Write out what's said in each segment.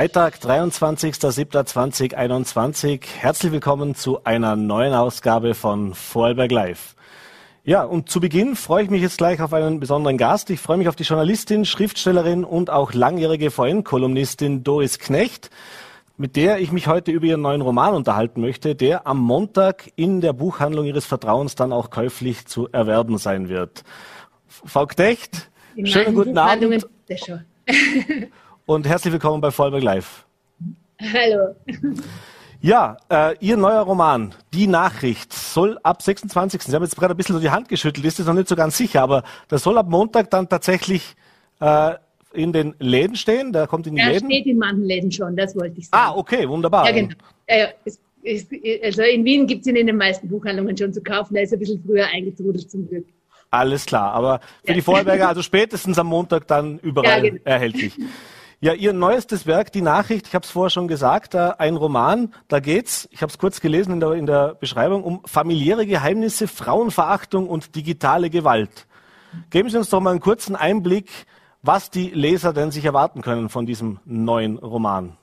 Freitag, 23.07.2021. Herzlich willkommen zu einer neuen Ausgabe von Vorarlberg Live. Ja, und zu Beginn freue ich mich jetzt gleich auf einen besonderen Gast. Ich freue mich auf die Journalistin, Schriftstellerin und auch langjährige VN-Kolumnistin Doris Knecht, mit der ich mich heute über ihren neuen Roman unterhalten möchte, der am Montag in der Buchhandlung Ihres Vertrauens dann auch käuflich zu erwerben sein wird. Frau Knecht, schönen guten Abend. und herzlich willkommen bei Vollberg Live. Hallo. Ja, äh, Ihr neuer Roman, Die Nachricht, soll ab 26. Sie haben jetzt gerade ein bisschen so die Hand geschüttelt, ist jetzt noch nicht so ganz sicher, aber das soll ab Montag dann tatsächlich äh, in den Läden stehen? Der kommt in die er Läden? Er steht in manchen Läden schon, das wollte ich sagen. Ah, okay, wunderbar. Ja, genau. Äh, es, es, also in Wien gibt es ihn in den meisten Buchhandlungen schon zu kaufen, der ist ein bisschen früher eingetrudelt zum Glück. Alles klar, aber für ja. die Vorarlberger, also spätestens am Montag dann überall ja, genau. erhältlich. Ja, Ihr neuestes Werk, die Nachricht, ich habe es vorher schon gesagt, äh, ein Roman, da geht's, ich habe es kurz gelesen in der, in der Beschreibung, um familiäre Geheimnisse, Frauenverachtung und digitale Gewalt. Geben Sie uns doch mal einen kurzen Einblick, was die Leser denn sich erwarten können von diesem neuen Roman.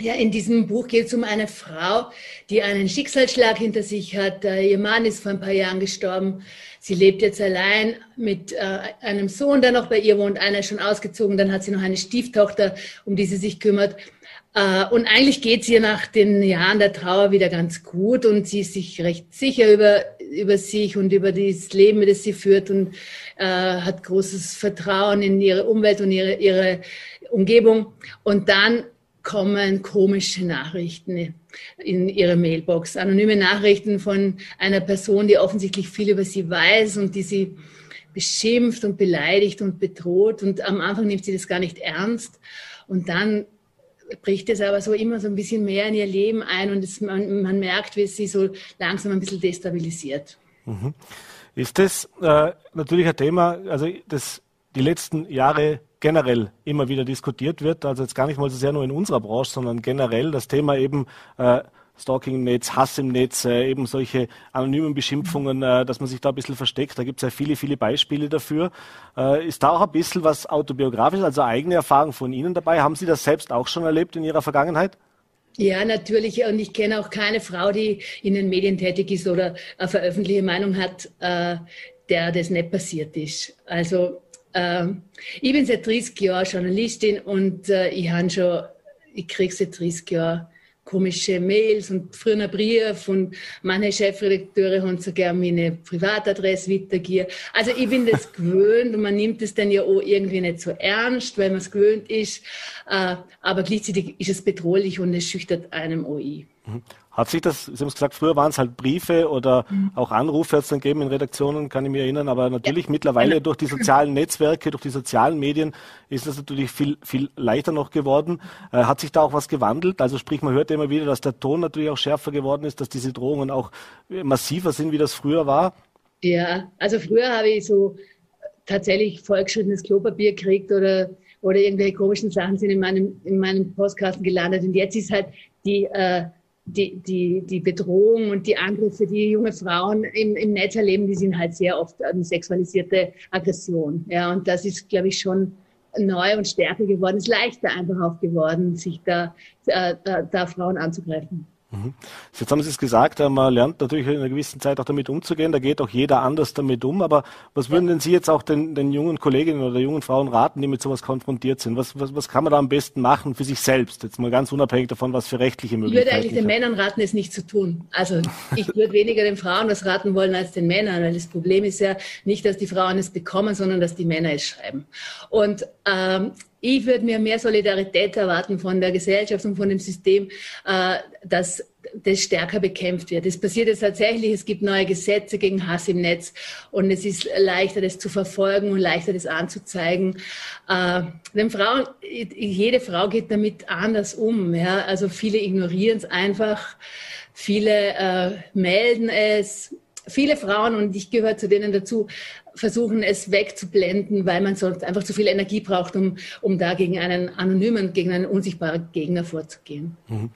Ja, in diesem Buch geht es um eine Frau, die einen Schicksalsschlag hinter sich hat. Äh, ihr Mann ist vor ein paar Jahren gestorben. Sie lebt jetzt allein mit äh, einem Sohn, der noch bei ihr wohnt. Einer ist schon ausgezogen. Dann hat sie noch eine Stieftochter, um die sie sich kümmert. Äh, und eigentlich geht es ihr nach den Jahren der Trauer wieder ganz gut und sie ist sich recht sicher über, über sich und über das Leben, das sie führt und äh, hat großes Vertrauen in ihre Umwelt und ihre, ihre Umgebung. Und dann kommen komische Nachrichten in ihre Mailbox. Anonyme Nachrichten von einer Person, die offensichtlich viel über sie weiß und die sie beschimpft und beleidigt und bedroht. Und am Anfang nimmt sie das gar nicht ernst. Und dann bricht es aber so immer so ein bisschen mehr in ihr Leben ein und es, man, man, merkt, wie sie so langsam ein bisschen destabilisiert. Mhm. Ist das äh, natürlich ein Thema, also das die letzten Jahre generell immer wieder diskutiert wird. Also jetzt gar nicht mal so sehr nur in unserer Branche, sondern generell das Thema eben äh, Stalking im Netz, Hass im Netz, äh, eben solche anonymen Beschimpfungen, äh, dass man sich da ein bisschen versteckt. Da gibt es ja viele, viele Beispiele dafür. Äh, ist da auch ein bisschen was autobiografisch, also eigene Erfahrung von Ihnen dabei? Haben Sie das selbst auch schon erlebt in Ihrer Vergangenheit? Ja, natürlich. Und ich kenne auch keine Frau, die in den Medien tätig ist oder eine veröffentlichte Meinung hat, äh, der das nicht passiert ist. Also ähm, ich bin seit 30 Jahren Journalistin und äh, ich habe schon, ich kriege seit 30 Jahren komische Mails und früher Brief und meine Chefredakteure haben sogar meine Privatadresse weitergegeben. Also ich bin das gewöhnt und man nimmt es dann ja auch irgendwie nicht so ernst, weil man es gewöhnt ist. Äh, aber gleichzeitig ist es bedrohlich und es schüchtert einem auch ein. Mhm. Hat sich das, Sie haben es gesagt, früher waren es halt Briefe oder mhm. auch Anrufe hat es dann gegeben in Redaktionen, kann ich mich erinnern, aber natürlich ja. mittlerweile durch die sozialen Netzwerke, durch die sozialen Medien ist das natürlich viel, viel leichter noch geworden. Äh, hat sich da auch was gewandelt? Also sprich, man hört immer wieder, dass der Ton natürlich auch schärfer geworden ist, dass diese Drohungen auch massiver sind, wie das früher war. Ja, also früher habe ich so tatsächlich vollgeschriebenes Klopapier gekriegt oder oder irgendwelche komischen Sachen sind in meinem, in meinem Postkasten gelandet. Und jetzt ist halt die, äh, die, die, die Bedrohung und die Angriffe, die junge Frauen im, im Netz erleben, die sind halt sehr oft eine sexualisierte Aggression. Ja, und das ist, glaube ich, schon neu und stärker geworden. Es ist leichter einfach auch geworden, sich da, äh, da, da Frauen anzugreifen. Mhm. Jetzt haben Sie es gesagt, äh, man lernt natürlich in einer gewissen Zeit auch damit umzugehen. Da geht auch jeder anders damit um. Aber was würden denn Sie jetzt auch den, den jungen Kolleginnen oder jungen Frauen raten, die mit sowas konfrontiert sind? Was, was, was kann man da am besten machen für sich selbst? Jetzt mal ganz unabhängig davon, was für rechtliche Möglichkeiten. Ich würde eigentlich den Männern raten, es nicht zu tun. Also ich würde weniger den Frauen was raten wollen als den Männern, weil das Problem ist ja nicht, dass die Frauen es bekommen, sondern dass die Männer es schreiben. Und ähm, ich würde mir mehr Solidarität erwarten von der Gesellschaft und von dem System, äh, dass das stärker bekämpft wird. Es passiert jetzt tatsächlich, es gibt neue Gesetze gegen Hass im Netz und es ist leichter, das zu verfolgen und leichter, das anzuzeigen. Äh, den Frauen, jede Frau geht damit anders um. Ja? Also viele ignorieren es einfach, viele äh, melden es, viele Frauen, und ich gehöre zu denen dazu, versuchen es wegzublenden, weil man sonst einfach zu viel Energie braucht, um, um da gegen einen anonymen, gegen einen unsichtbaren Gegner vorzugehen. Mhm.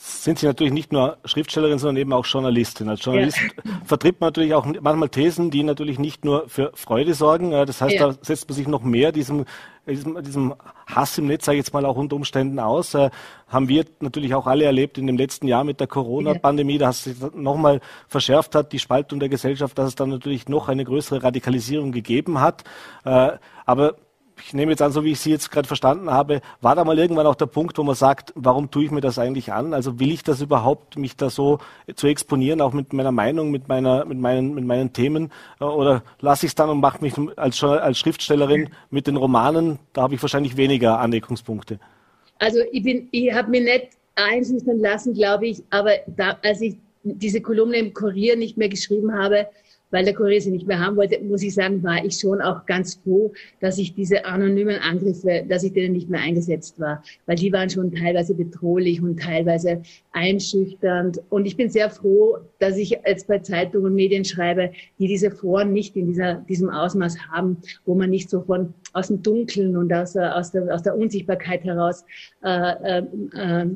sind Sie natürlich nicht nur Schriftstellerin, sondern eben auch Journalistin. Als Journalist ja. vertritt man natürlich auch manchmal Thesen, die natürlich nicht nur für Freude sorgen. Das heißt, ja. da setzt man sich noch mehr diesem, diesem, diesem Hass im Netz, sage ich jetzt mal, auch unter Umständen aus. Äh, haben wir natürlich auch alle erlebt in dem letzten Jahr mit der Corona-Pandemie, dass sich nochmal verschärft hat, die Spaltung der Gesellschaft, dass es dann natürlich noch eine größere Radikalisierung gegeben hat. Äh, aber ich nehme jetzt an, so wie ich Sie jetzt gerade verstanden habe, war da mal irgendwann auch der Punkt, wo man sagt, warum tue ich mir das eigentlich an? Also will ich das überhaupt, mich da so zu exponieren, auch mit meiner Meinung, mit meiner, mit meinen, mit meinen Themen? Äh, oder lasse ich es dann und mache mich als, als Schriftstellerin mit den Romanen, da habe ich wahrscheinlich weniger Aneckungspunkte. Also ich bin, ich habe mir nicht einschüchtern lassen, glaube ich, aber da, als ich diese Kolumne im Kurier nicht mehr geschrieben habe, weil der Kurier sie nicht mehr haben wollte, muss ich sagen, war ich schon auch ganz froh, dass ich diese anonymen Angriffe, dass ich denen nicht mehr eingesetzt war, weil die waren schon teilweise bedrohlich und teilweise einschüchternd. Und ich bin sehr froh, dass ich jetzt bei Zeitungen und Medien schreibe, die diese Foren nicht in dieser, diesem Ausmaß haben, wo man nicht so von aus dem Dunkeln und aus, aus, der, aus der Unsichtbarkeit heraus äh, äh, äh,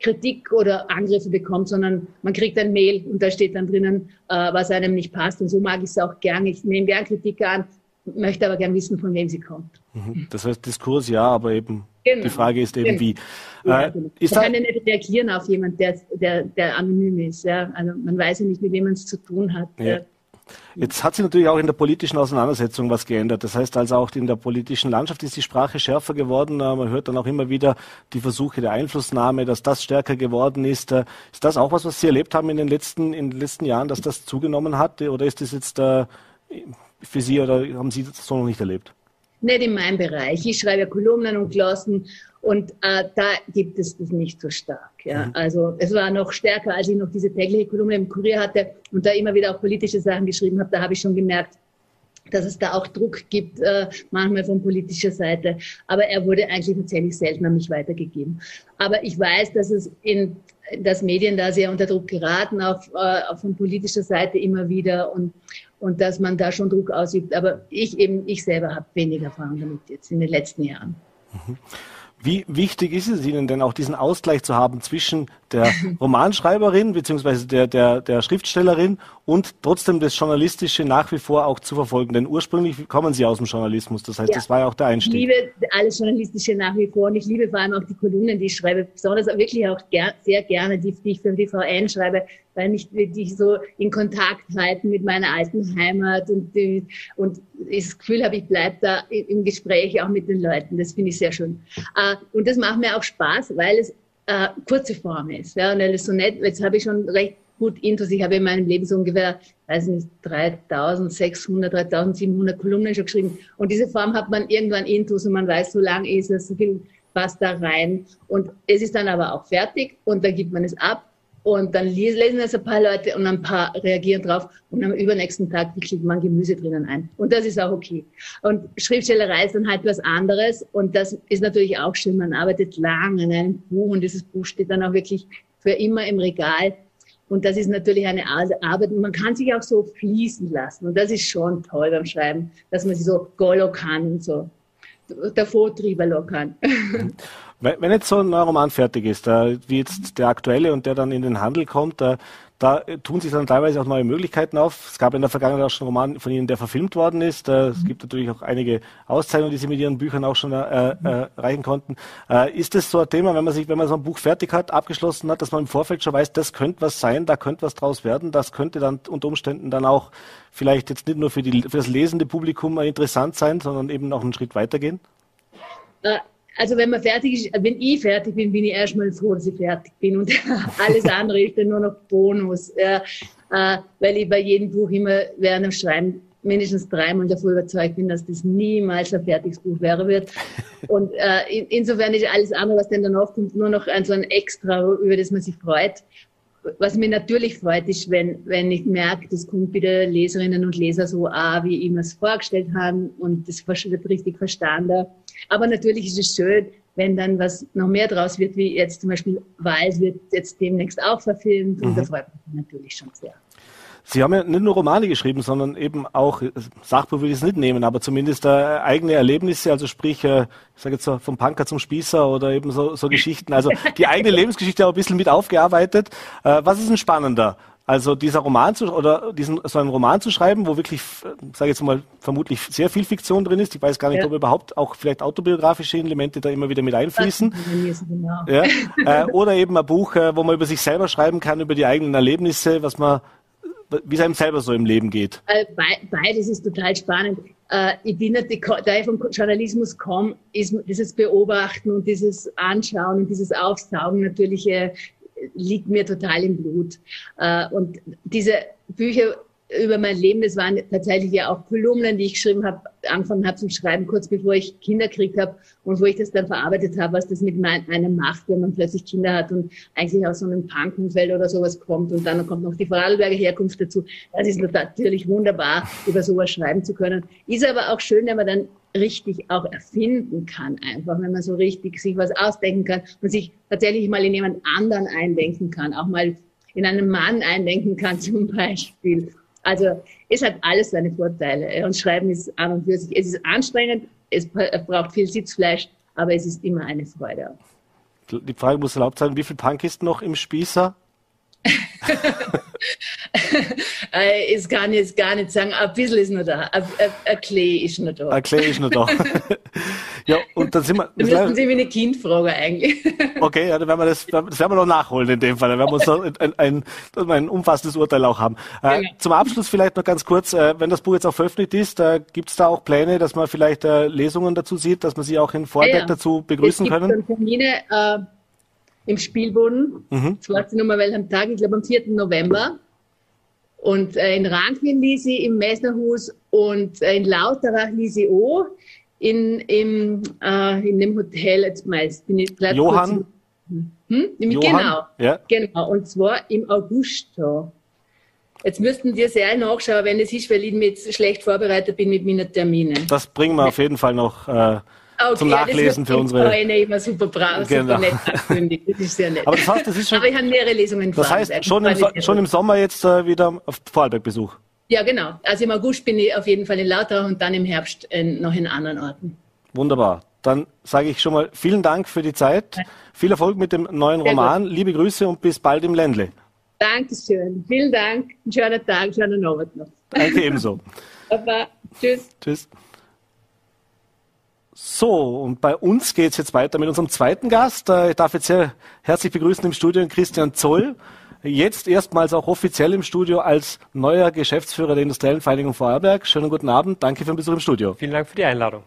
Kritik oder Angriffe bekommt, sondern man kriegt ein Mail und da steht dann drinnen, äh, was einem nicht passt. Und so mag ich es auch gern. Ich nehme gern Kritik an, möchte aber gern wissen, von wem sie kommt. Mhm. Das heißt Diskurs ja, aber eben genau. die Frage ist eben genau. wie. Ja, äh, genau. ist man kann ja nicht reagieren auf jemanden, der, der, der anonym ist. Ja? Also man weiß ja nicht, mit wem man es zu tun hat. Ja. Jetzt hat sich natürlich auch in der politischen Auseinandersetzung was geändert. Das heißt also auch in der politischen Landschaft ist die Sprache schärfer geworden. Äh, man hört dann auch immer wieder die Versuche der Einflussnahme, dass das stärker geworden ist. Äh, ist das auch was, was Sie erlebt haben in den letzten, in den letzten Jahren, dass das zugenommen hat? Oder ist das jetzt äh, für Sie oder haben Sie das so noch nicht erlebt? Nicht in meinem Bereich. Ich schreibe Kolumnen und Glossen und äh, da gibt es das nicht so stark. Ja. Mhm. Also es war noch stärker, als ich noch diese tägliche Kolumne im Kurier hatte und da immer wieder auch politische Sachen geschrieben habe. Da habe ich schon gemerkt, dass es da auch Druck gibt, äh, manchmal von politischer Seite. Aber er wurde eigentlich tatsächlich selten an mich weitergegeben. Aber ich weiß, dass es in dass Medien da sehr unter Druck geraten, auf, äh, von politischer Seite immer wieder und, und dass man da schon Druck ausübt. Aber ich eben, ich selber habe weniger Erfahrung damit jetzt in den letzten Jahren. Mhm. Wie wichtig ist es Ihnen denn auch diesen Ausgleich zu haben zwischen der Romanschreiberin beziehungsweise der, der, der Schriftstellerin und trotzdem das Journalistische nach wie vor auch zu verfolgen? Denn ursprünglich kommen Sie aus dem Journalismus, das heißt, ja. das war ja auch der Einstieg. Ich liebe alles Journalistische nach wie vor und ich liebe vor allem auch die Kolumnen, die ich schreibe, besonders auch wirklich auch ger sehr gerne, die, die ich für den VN schreibe, weil mich die so in Kontakt halten mit meiner alten Heimat und, die, und das Gefühl habe, ich bleibe da im Gespräch auch mit den Leuten. Das finde ich sehr schön. Äh, und das macht mir auch Spaß, weil es äh, kurze Form ist. Ja, und weil es so nett, jetzt habe ich schon recht gut Intus. Ich habe in meinem Leben so ungefähr, weiß nicht, 3600, 3700 Kolumnen schon geschrieben. Und diese Form hat man irgendwann Intus und man weiß, so lang ist es, so viel passt da rein. Und es ist dann aber auch fertig und dann gibt man es ab und dann lesen es ein paar Leute und ein paar reagieren drauf und am übernächsten Tag kriegt man Gemüse drinnen ein. Und das ist auch okay. Und Schriftstellerei ist dann halt was anderes und das ist natürlich auch schön. Man arbeitet lang an einem Buch und dieses Buch steht dann auch wirklich für immer im Regal. Und das ist natürlich eine Arbeit und man kann sich auch so fließen lassen. Und das ist schon toll beim Schreiben, dass man sich so golo kann und so der Vortrieber kann. Wenn jetzt so ein Roman fertig ist, wie jetzt der aktuelle und der dann in den Handel kommt, da, da tun sich dann teilweise auch neue Möglichkeiten auf. Es gab in der Vergangenheit auch schon einen Roman von Ihnen, der verfilmt worden ist. Es gibt natürlich auch einige Auszeichnungen, die Sie mit Ihren Büchern auch schon äh, äh, erreichen konnten. Äh, ist das so ein Thema, wenn man sich, wenn man so ein Buch fertig hat, abgeschlossen hat, dass man im Vorfeld schon weiß, das könnte was sein, da könnte was draus werden, das könnte dann unter Umständen dann auch vielleicht jetzt nicht nur für, die, für das lesende Publikum interessant sein, sondern eben noch einen Schritt weitergehen? Also wenn man fertig ist, wenn ich fertig bin, bin ich erstmal froh, dass ich fertig bin und alles andere ist dann nur noch Bonus, ja, äh, weil ich bei jedem Buch immer während dem Schreiben mindestens dreimal davon überzeugt bin, dass das niemals ein fertiges Buch werden wird. Und äh, in, insofern ist alles andere, was dann danach kommt, nur noch ein so ein Extra, über das man sich freut. Was mir natürlich freut, ist, wenn, wenn ich merke, das kommt wieder Leserinnen und Leser so ah, wie ich mir es vorgestellt habe und das wird richtig verstanden. Aber natürlich ist es schön, wenn dann was noch mehr draus wird, wie jetzt zum Beispiel Wald wird jetzt demnächst auch verfilmt und mhm. da freut mich natürlich schon sehr. Sie haben ja nicht nur Romane geschrieben, sondern eben auch, Sachbuch will ich es nicht nehmen, aber zumindest äh, eigene Erlebnisse, also sprich, äh, ich sage jetzt so vom Punker zum Spießer oder eben so, so Geschichten, also die eigene Lebensgeschichte auch ein bisschen mit aufgearbeitet. Äh, was ist denn spannender? Also dieser Roman zu, oder diesen so einen Roman zu schreiben, wo wirklich, sage jetzt mal, vermutlich sehr viel Fiktion drin ist. Ich weiß gar nicht, ja. ob überhaupt auch vielleicht autobiografische Elemente da immer wieder mit einfließen. Genau. Ja. Äh, oder eben ein Buch, äh, wo man über sich selber schreiben kann, über die eigenen Erlebnisse, was man, wie es einem selber so im Leben geht. Äh, beides ist total spannend. Ich bin natürlich, da ich vom Journalismus komme, ist dieses Beobachten und dieses Anschauen und dieses Aufsaugen natürlich liegt mir total im Blut. Äh, und diese Bücher über mein Leben, das waren tatsächlich ja auch Kolumnen, die ich geschrieben habe, angefangen habe zum Schreiben, kurz bevor ich Kinder gekriegt habe und wo ich das dann verarbeitet habe, was das mit einem macht, wenn man plötzlich Kinder hat und eigentlich aus so einem Punkumfeld oder sowas kommt und dann kommt noch die Vorarlberger Herkunft dazu. Das ist natürlich wunderbar, über sowas schreiben zu können. Ist aber auch schön, wenn man dann richtig auch erfinden kann, einfach, wenn man so richtig sich was ausdenken kann und sich tatsächlich mal in jemand anderen eindenken kann, auch mal in einen Mann eindenken kann zum Beispiel. Also es hat alles seine Vorteile und Schreiben ist an und für sich, es ist anstrengend, es braucht viel Sitzfleisch, aber es ist immer eine Freude. Die Frage muss erlaubt sein, wie viel Punk ist noch im Spießer? äh, ist gar nicht, gar nicht sagen, ein bisschen ist noch da, ein, ein Klee ist noch da. Ein Klee ist noch da. ja, und dann sind wir. Dann müssten Sie mich eine Kindfrage eigentlich. okay, ja, dann werden wir das, das werden wir noch nachholen in dem Fall. Dann werden wir uns ein, ein, ein, ein umfassendes Urteil auch haben. Äh, genau. Zum Abschluss vielleicht noch ganz kurz, äh, wenn das Buch jetzt auch veröffentlicht ist, äh, gibt es da auch Pläne, dass man vielleicht äh, Lesungen dazu sieht, dass man sie auch in Vordeck ja, ja. dazu begrüßen es gibt können? Termine, äh, im Spielboden. Mhm. Das war nur mal welchem Tag, ich glaube am 4. November. Und äh, in Rankin ließ sie im Messnerhus und äh, in Lauterach ließ sie auch. In, im, äh, in dem Hotel, jetzt meist bin ich gleich Johann? Hm? Johann? Genau, ja. genau. Und zwar im Augusto. Jetzt müssten Sie sehr nachschauen, wenn es ist, weil ich jetzt schlecht vorbereitet bin mit meinen Terminen. Das bringen wir auf jeden Fall noch äh, okay, zum Nachlesen für unsere. immer super brav, genau. super nett. Das ist sehr nett. Aber das heißt, das ist schon. Aber ich habe mehrere Lesungen Das heißt, schon im, schon im Sommer jetzt äh, wieder auf Vorarlberg-Besuch. Ja, genau. Also im August bin ich auf jeden Fall in Lauterach und dann im Herbst in, noch in anderen Orten. Wunderbar. Dann sage ich schon mal vielen Dank für die Zeit. Ja. Viel Erfolg mit dem neuen Sehr Roman. Gut. Liebe Grüße und bis bald im Ländle. Dankeschön. Vielen Dank. Einen schönen Tag, schönen Abend noch. Danke ebenso. Baba. Tschüss. Tschüss. So, und bei uns geht es jetzt weiter mit unserem zweiten Gast. Äh, ich darf jetzt sehr herzlich begrüßen im Studio Christian Zoll. Jetzt erstmals auch offiziell im Studio als neuer Geschäftsführer der Industriellen Vereinigung Vorarlberg. Schönen guten Abend. Danke für den Besuch im Studio. Vielen Dank für die Einladung.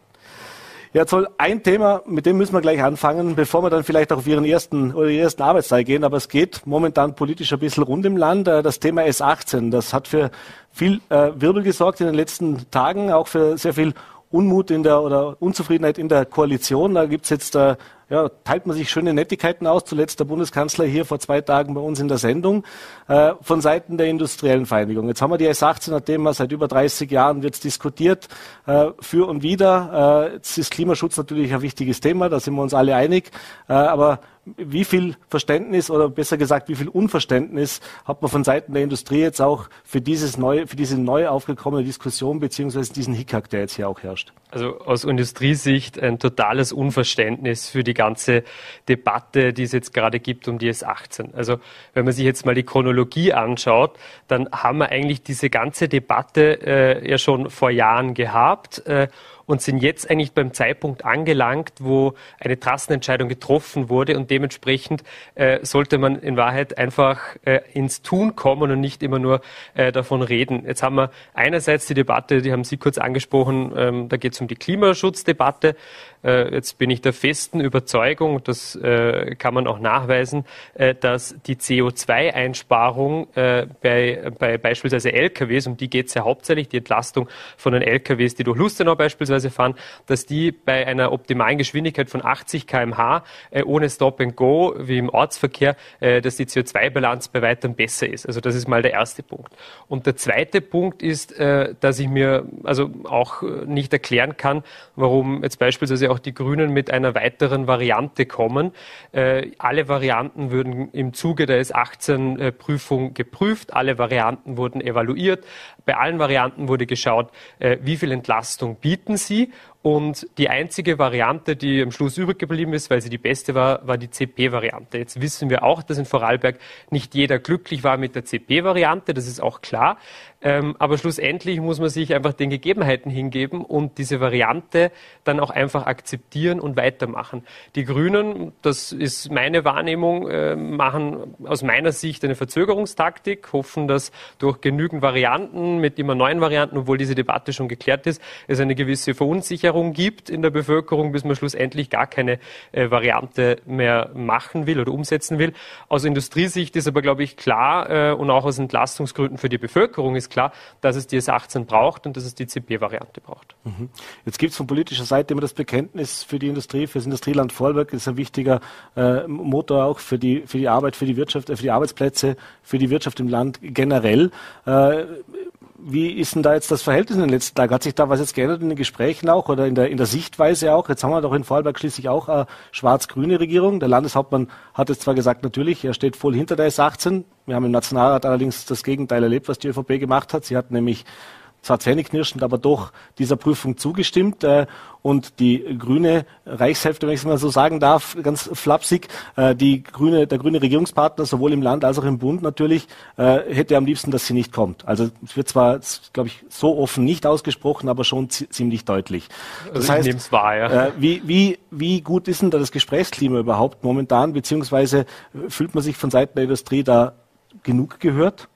Ja, Zoll, ein Thema, mit dem müssen wir gleich anfangen, bevor wir dann vielleicht auch auf Ihren ersten oder Ihren ersten Arbeitstag gehen. Aber es geht momentan politisch ein bisschen rund im Land. Äh, das Thema S18, das hat für viel äh, Wirbel gesorgt in den letzten Tagen, auch für sehr viel Unmut in der oder Unzufriedenheit in der Koalition. Da gibt's jetzt, äh, ja, teilt man sich schöne Nettigkeiten aus. Zuletzt der Bundeskanzler hier vor zwei Tagen bei uns in der Sendung äh, von Seiten der industriellen Vereinigung. Jetzt haben wir die S18, nachdem wir seit über 30 Jahren wird diskutiert, äh, für und wieder. Äh, jetzt ist Klimaschutz natürlich ein wichtiges Thema, da sind wir uns alle einig. Äh, aber wie viel Verständnis oder besser gesagt, wie viel Unverständnis hat man von Seiten der Industrie jetzt auch für dieses neue, für diese neu aufgekommene Diskussion beziehungsweise diesen Hickhack, der jetzt hier auch herrscht? Also aus Industriesicht ein totales Unverständnis für die ganze Debatte, die es jetzt gerade gibt um die S18. Also wenn man sich jetzt mal die Chronologie anschaut, dann haben wir eigentlich diese ganze Debatte äh, ja schon vor Jahren gehabt. Äh, und sind jetzt eigentlich beim Zeitpunkt angelangt, wo eine Trassenentscheidung getroffen wurde und dementsprechend äh, sollte man in Wahrheit einfach äh, ins Tun kommen und nicht immer nur äh, davon reden. Jetzt haben wir einerseits die Debatte, die haben Sie kurz angesprochen, ähm, da geht es um die Klimaschutzdebatte. Äh, jetzt bin ich der festen Überzeugung, das äh, kann man auch nachweisen, äh, dass die CO2-Einsparung bei, bei beispielsweise LKWs, um die geht es ja hauptsächlich, die Entlastung von den LKWs, die durch Lustenau beispielsweise beispielsweise fahren, dass die bei einer optimalen Geschwindigkeit von 80 km/h äh, ohne Stop and Go wie im Ortsverkehr, äh, dass die CO2-Bilanz bei weitem besser ist. Also das ist mal der erste Punkt. Und der zweite Punkt ist, äh, dass ich mir also auch äh, nicht erklären kann, warum jetzt beispielsweise auch die Grünen mit einer weiteren Variante kommen. Äh, alle Varianten würden im Zuge der S18-Prüfung geprüft, alle Varianten wurden evaluiert. Bei allen Varianten wurde geschaut, äh, wie viel Entlastung bieten sie und die einzige Variante, die am Schluss übrig geblieben ist, weil sie die beste war, war die CP-Variante. Jetzt wissen wir auch, dass in Vorarlberg nicht jeder glücklich war mit der CP-Variante, das ist auch klar. Ähm, aber schlussendlich muss man sich einfach den Gegebenheiten hingeben und diese Variante dann auch einfach akzeptieren und weitermachen. Die Grünen, das ist meine Wahrnehmung, äh, machen aus meiner Sicht eine Verzögerungstaktik, hoffen, dass durch genügend Varianten mit immer neuen Varianten, obwohl diese Debatte schon geklärt ist, es eine gewisse Verunsicherung gibt in der Bevölkerung, bis man schlussendlich gar keine äh, Variante mehr machen will oder umsetzen will. Aus Industriesicht ist aber, glaube ich, klar äh, und auch aus Entlastungsgründen für die Bevölkerung ist klar, dass es die S18 braucht und dass es die CP-Variante braucht. Mhm. Jetzt gibt es von politischer Seite immer das Bekenntnis für die Industrie, für das Industrieland Vorarlberg ist ein wichtiger äh, Motor auch für die, für die Arbeit, für die Wirtschaft, äh, für die Arbeitsplätze, für die Wirtschaft im Land generell. Äh, wie ist denn da jetzt das Verhältnis in den letzten Tagen? Hat sich da was jetzt geändert in den Gesprächen auch oder in der, in der Sichtweise auch? Jetzt haben wir doch in Vorarlberg schließlich auch eine schwarz-grüne Regierung. Der Landeshauptmann hat es zwar gesagt, natürlich, er steht voll hinter der S18. Wir haben im Nationalrat allerdings das Gegenteil erlebt, was die ÖVP gemacht hat. Sie hat nämlich zwar zähneknirschend, aber doch dieser Prüfung zugestimmt. Äh, und die grüne Reichshälfte, wenn ich es mal so sagen darf, ganz flapsig, äh, die grüne, der grüne Regierungspartner, sowohl im Land als auch im Bund natürlich, äh, hätte am liebsten, dass sie nicht kommt. Also es wird zwar, glaube ich, so offen nicht ausgesprochen, aber schon ziemlich deutlich. Das also heißt, wahr, ja. wie, wie, wie gut ist denn da das Gesprächsklima überhaupt momentan, beziehungsweise fühlt man sich von Seiten der Industrie da genug gehört?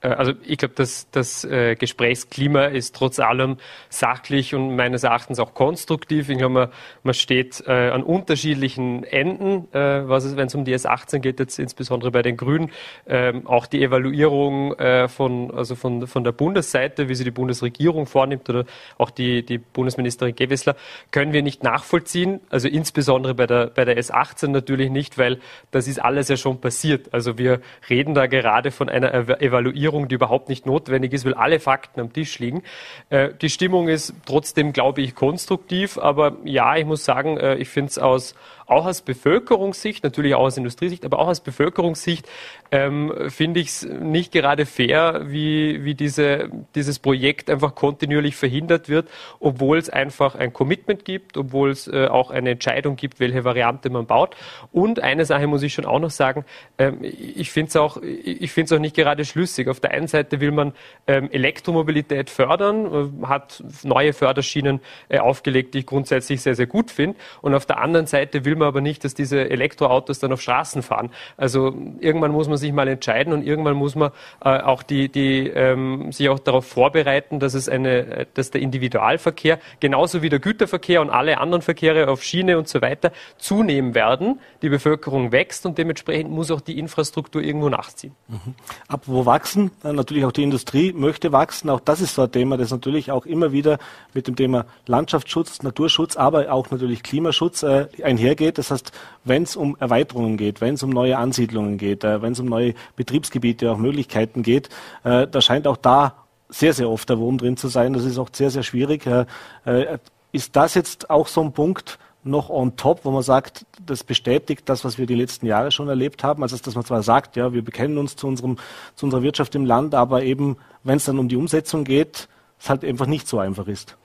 Äh, also ich glaube, dass das äh, Gesprächsklima ist trotz allem sachlich und meines Erachtens auch konstruktiv. Ich glaube, man, man steht äh, an unterschiedlichen Enden, was es, wenn es um die S18 geht, jetzt insbesondere bei den Grünen. Ähm, auch die Evaluierung von, also von, von der Bundesseite, wie sie die Bundesregierung vornimmt oder auch die, die Bundesministerin Gewessler, können wir nicht nachvollziehen. Also insbesondere bei der, bei der S18 natürlich nicht, weil das ist alles ja schon passiert. Also wir reden da gerade von einer Evaluierung Regierung, die überhaupt nicht notwendig ist, weil alle Fakten am Tisch liegen. Äh, die Stimmung ist trotzdem, glaube ich, konstruktiv, aber ja, ich muss sagen, äh, ich finde es aus auch aus Bevölkerungssicht, natürlich auch aus Industriesicht, aber auch aus Bevölkerungssicht ähm, finde ich es nicht gerade fair, wie, wie diese, dieses Projekt einfach kontinuierlich verhindert wird, obwohl es einfach ein Commitment gibt, obwohl es äh, auch eine Entscheidung gibt, welche Variante man baut. Und eine Sache muss ich schon auch noch sagen, ähm, ich finde es auch, auch nicht gerade schlüssig. Auf der einen Seite will man ähm, Elektromobilität fördern, äh, hat neue Förderschienen äh, aufgelegt, die ich grundsätzlich sehr, sehr gut finde. Und auf der anderen Seite will man aber nicht, dass diese Elektroautos dann auf Straßen fahren. Also irgendwann muss man sich mal entscheiden und irgendwann muss man äh, auch die, die ähm, sich auch darauf vorbereiten, dass es eine, dass der Individualverkehr genauso wie der Güterverkehr und alle anderen Verkehre auf Schiene und so weiter zunehmen werden. Die Bevölkerung wächst und dementsprechend muss auch die Infrastruktur irgendwo nachziehen. Mhm. Ab wo wachsen? Äh, natürlich auch die Industrie möchte wachsen. Auch das ist so ein Thema, das natürlich auch immer wieder mit dem Thema Landschaftsschutz, Naturschutz, aber auch natürlich Klimaschutz äh, einhergeht geht. Das heißt, wenn es um Erweiterungen geht, wenn es um neue Ansiedlungen geht, äh, wenn es um neue Betriebsgebiete, auch Möglichkeiten geht, äh, da scheint auch da sehr, sehr oft der Wurm drin zu sein. Das ist auch sehr, sehr schwierig. Äh, äh, ist das jetzt auch so ein Punkt, noch on top, wo man sagt, das bestätigt das, was wir die letzten Jahre schon erlebt haben. Also, dass man zwar sagt, ja, wir bekennen uns zu, unserem, zu unserer Wirtschaft im Land, aber eben, wenn es dann um die Umsetzung geht, es halt einfach nicht so einfach ist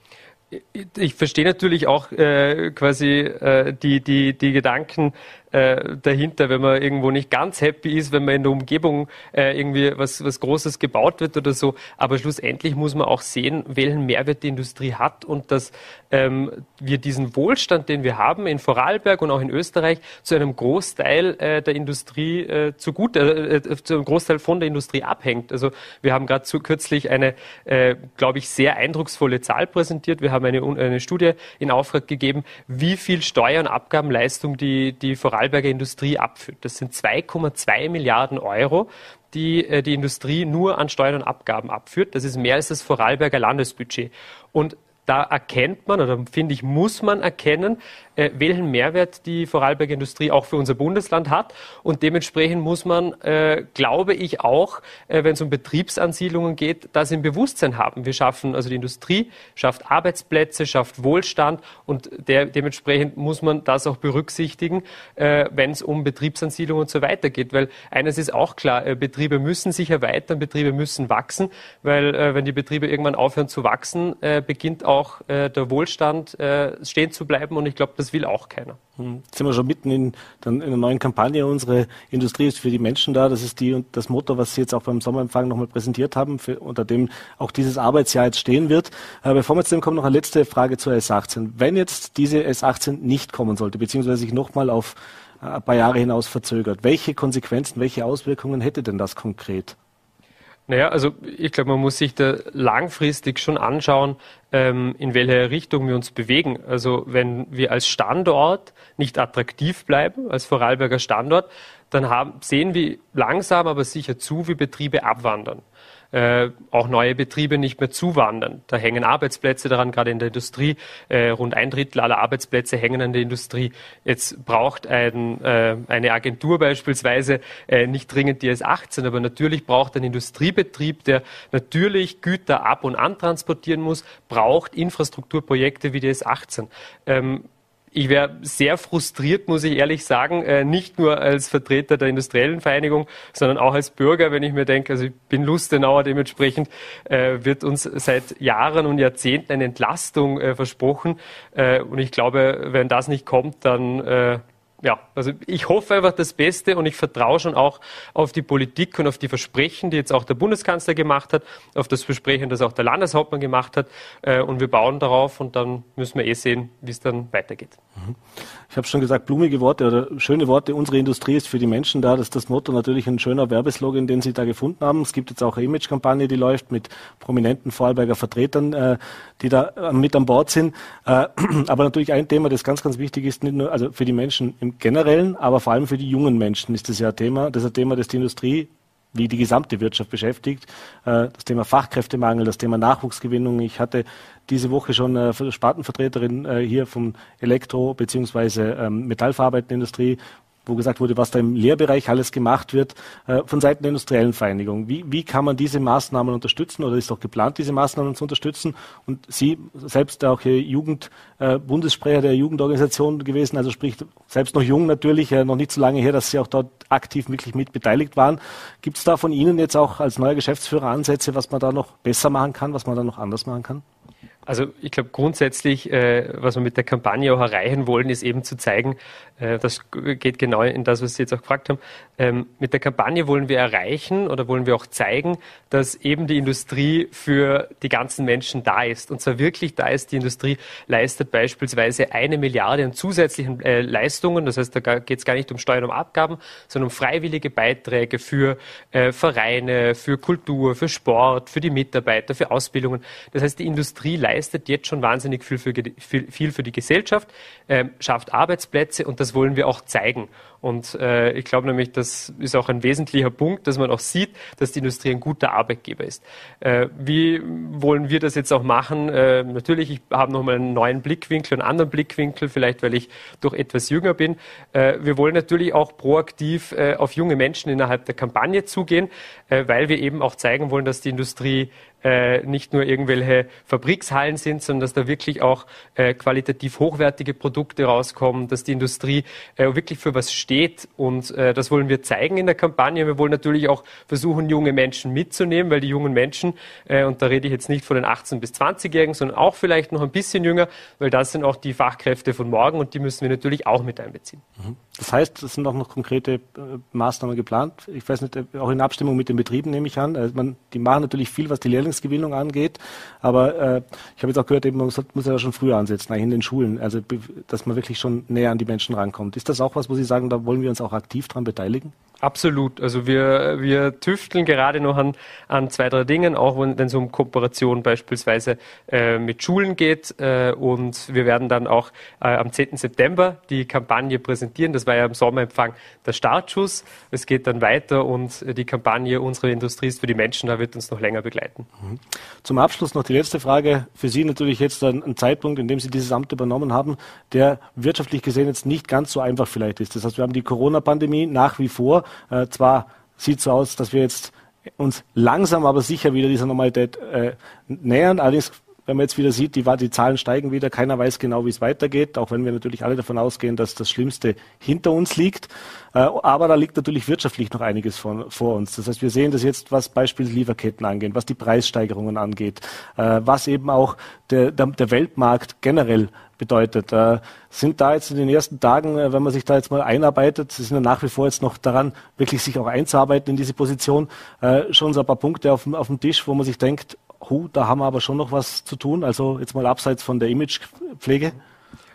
ich verstehe natürlich auch äh, quasi äh, die, die, die Gedanken äh, dahinter, wenn man irgendwo nicht ganz happy ist, wenn man in der Umgebung äh, irgendwie was, was Großes gebaut wird oder so. Aber schlussendlich muss man auch sehen, welchen Mehrwert die Industrie hat und dass ähm, wir diesen Wohlstand, den wir haben in Vorarlberg und auch in Österreich, zu einem Großteil äh, der Industrie äh, zugute, äh, äh, zu einem Großteil von der Industrie abhängt. Also wir haben gerade zu kürzlich eine, äh, glaube ich, sehr eindrucksvolle Zahl präsentiert. Wir haben eine, eine Studie in Auftrag gegeben, wie viel Steuer- und Abgabenleistung die, die Vorarlberg Vorarlberger Industrie abführt. Das sind 2,2 Milliarden Euro, die äh, die Industrie nur an Steuern und Abgaben abführt. Das ist mehr als das Vorarlberger Landesbudget. Und da erkennt man oder finde ich, muss man erkennen, äh, welchen Mehrwert die Vorarlberger Industrie auch für unser Bundesland hat. Und dementsprechend muss man, äh, glaube ich, auch, äh, wenn es um Betriebsansiedlungen geht, das im Bewusstsein haben. Wir schaffen, also die Industrie schafft Arbeitsplätze, schafft Wohlstand und der, dementsprechend muss man das auch berücksichtigen, äh, wenn es um Betriebsansiedlungen und so weiter geht. Weil eines ist auch klar, äh, Betriebe müssen sich erweitern, Betriebe müssen wachsen, weil äh, wenn die Betriebe irgendwann aufhören zu wachsen, beginnt auch der Wohlstand stehen zu bleiben. Und ich glaube, das will auch keiner. Hm. Jetzt sind wir schon mitten in, in einer neuen Kampagne. Unsere Industrie ist für die Menschen da. Das ist die, das Motto, was Sie jetzt auch beim Sommerempfang nochmal präsentiert haben, für, unter dem auch dieses Arbeitsjahr jetzt stehen wird. Äh, bevor wir zu dem kommen, noch eine letzte Frage zur S18. Wenn jetzt diese S18 nicht kommen sollte, beziehungsweise sich nochmal auf äh, ein paar Jahre hinaus verzögert, welche Konsequenzen, welche Auswirkungen hätte denn das konkret? Naja, also ich glaube, man muss sich da langfristig schon anschauen, ähm, in welche Richtung wir uns bewegen. Also wenn wir als Standort nicht attraktiv bleiben, als Vorarlberger Standort, dann haben, sehen wir langsam aber sicher zu, wie Betriebe abwandern äh, auch neue Betriebe nicht mehr zuwandern. Da hängen Arbeitsplätze daran, gerade in der Industrie. Äh, rund ein Drittel aller Arbeitsplätze hängen an der Industrie. Jetzt braucht ein, äh, eine Agentur beispielsweise äh, nicht dringend die S18, aber natürlich braucht ein Industriebetrieb, der natürlich Güter ab und an transportieren muss, braucht Infrastrukturprojekte wie die S18. Ähm, ich wäre sehr frustriert, muss ich ehrlich sagen, äh, nicht nur als Vertreter der industriellen Vereinigung, sondern auch als Bürger, wenn ich mir denke, also ich bin Lustenauer, dementsprechend äh, wird uns seit Jahren und Jahrzehnten eine Entlastung äh, versprochen. und ich glaube, wenn das nicht kommt, dann ja, also ich hoffe einfach das Beste und ich vertraue schon auch auf die Politik und auf die Versprechen, die jetzt auch der Bundeskanzler gemacht hat, auf das Versprechen, das auch der Landeshauptmann gemacht hat. Äh, und wir bauen darauf und dann müssen wir eh sehen, wie es dann weitergeht. Mhm. Ich habe schon gesagt, blumige Worte oder schöne Worte. Unsere Industrie ist für die Menschen da. Das ist das Motto natürlich ein schöner Werbeslogan, den Sie da gefunden haben. Es gibt jetzt auch eine Image-Kampagne, die läuft mit prominenten Vorarlberger Vertretern, äh, die da äh, mit an Bord sind. aber natürlich ein Thema, das ganz, ganz wichtig ist, nicht nur also für die Menschen im generellen, aber vor allem für die jungen Menschen ist das ja ein Thema. Das ist ein Thema, das die Industrie wie die gesamte Wirtschaft beschäftigt. Äh, das Thema Fachkräftemangel, das Thema Nachwuchsgewinnung. Ich hatte diese Woche schon eine Spartenvertreterin äh, hier vom Elektro- bzw. Ähm, Metallverarbeitenden Industrie, wo gesagt wurde, was da im Lehrbereich alles gemacht wird, äh, von Seiten der industriellen Vereinigung. Wie, wie kann man diese Maßnahmen unterstützen oder ist auch geplant, diese Maßnahmen zu unterstützen? Und Sie selbst auch Jugend, äh, Bundessprecher der Jugendorganisation gewesen, also sprich selbst noch jung natürlich, äh, noch nicht so lange her, dass Sie auch dort aktiv wirklich mit beteiligt waren. Gibt es da von Ihnen jetzt auch als neuer Geschäftsführer Ansätze, was man da noch besser machen kann, was man da noch anders machen kann? Also ich glaube grundsätzlich, äh, was wir mit der Kampagne auch erreichen wollen, ist eben zu zeigen, äh, das geht genau in das, was Sie jetzt auch gefragt haben. Ähm, mit der Kampagne wollen wir erreichen oder wollen wir auch zeigen, dass eben die Industrie für die ganzen Menschen da ist. Und zwar wirklich da ist. Die Industrie leistet beispielsweise eine Milliarde an zusätzlichen äh, Leistungen. Das heißt, da geht es gar nicht um Steuern und Abgaben, sondern um freiwillige Beiträge für äh, Vereine, für Kultur, für Sport, für die Mitarbeiter, für Ausbildungen. Das heißt, die Industrie leistet jetzt schon wahnsinnig viel für, viel für die Gesellschaft, äh, schafft Arbeitsplätze und das wollen wir auch zeigen. Und äh, ich glaube nämlich, das ist auch ein wesentlicher Punkt, dass man auch sieht, dass die Industrie ein guter Arbeitgeber ist. Äh, wie wollen wir das jetzt auch machen? Äh, natürlich, ich habe nochmal einen neuen Blickwinkel, einen anderen Blickwinkel, vielleicht weil ich doch etwas jünger bin. Äh, wir wollen natürlich auch proaktiv äh, auf junge Menschen innerhalb der Kampagne zugehen, äh, weil wir eben auch zeigen wollen, dass die Industrie nicht nur irgendwelche Fabrikshallen sind, sondern dass da wirklich auch qualitativ hochwertige Produkte rauskommen, dass die Industrie wirklich für was steht. Und äh, das wollen wir zeigen in der Kampagne. Wir wollen natürlich auch versuchen, junge Menschen mitzunehmen, weil die jungen Menschen, äh, und da rede ich jetzt nicht von den 18- bis 20-Jährigen, sondern auch vielleicht noch ein bisschen jünger, weil das sind auch die Fachkräfte von morgen und die müssen wir natürlich auch mit einbeziehen. Mhm. Das heißt, es sind auch noch konkrete äh, Maßnahmen geplant. Ich weiß nicht, auch in Abstimmung mit den Betrieben nehme ich an. Also man, die machen natürlich viel, was die Lehrlingsgewinnung angeht. Aber äh, ich habe jetzt auch gehört, eben, man muss, muss ja schon früher ansetzen, eigentlich in den Schulen. Also dass man wirklich schon näher an die Menschen rankommt. Ist das auch was, wo Sie sagen, da wollen wir uns auch aktiv dran beteiligen? Absolut. Also wir, wir tüfteln gerade noch an, an zwei, drei Dingen, auch wenn es um Kooperation beispielsweise äh, mit Schulen geht. Äh, und wir werden dann auch äh, am 10. September die Kampagne präsentieren. Das war ja im Sommerempfang der Startschuss. Es geht dann weiter und die Kampagne Unsere Industrie ist für die Menschen, da wird uns noch länger begleiten. Mhm. Zum Abschluss noch die letzte Frage. Für Sie natürlich jetzt ein, ein Zeitpunkt, in dem Sie dieses Amt übernommen haben, der wirtschaftlich gesehen jetzt nicht ganz so einfach vielleicht ist. Das heißt, wir haben die Corona-Pandemie nach wie vor. Äh, zwar sieht so aus, dass wir jetzt uns langsam aber sicher wieder dieser Normalität äh, nähern. Allerdings, wenn man jetzt wieder sieht, die, die Zahlen steigen wieder, keiner weiß genau, wie es weitergeht, auch wenn wir natürlich alle davon ausgehen, dass das Schlimmste hinter uns liegt. Äh, aber da liegt natürlich wirtschaftlich noch einiges von, vor uns. Das heißt, wir sehen das jetzt, was beispielsweise Lieferketten angeht, was die Preissteigerungen angeht, äh, was eben auch der, der, Weltmarkt generell bedeutet. Äh, sind da jetzt in den ersten Tagen, wenn man sich da jetzt mal einarbeitet, Sie sind ja nach wie vor jetzt noch daran, wirklich sich auch einzuarbeiten in diese Position, schon so ein paar Punkte auf, auf dem Tisch, wo man sich denkt, hu, da haben wir aber schon noch was zu tun, also jetzt mal abseits von der Imagepflege?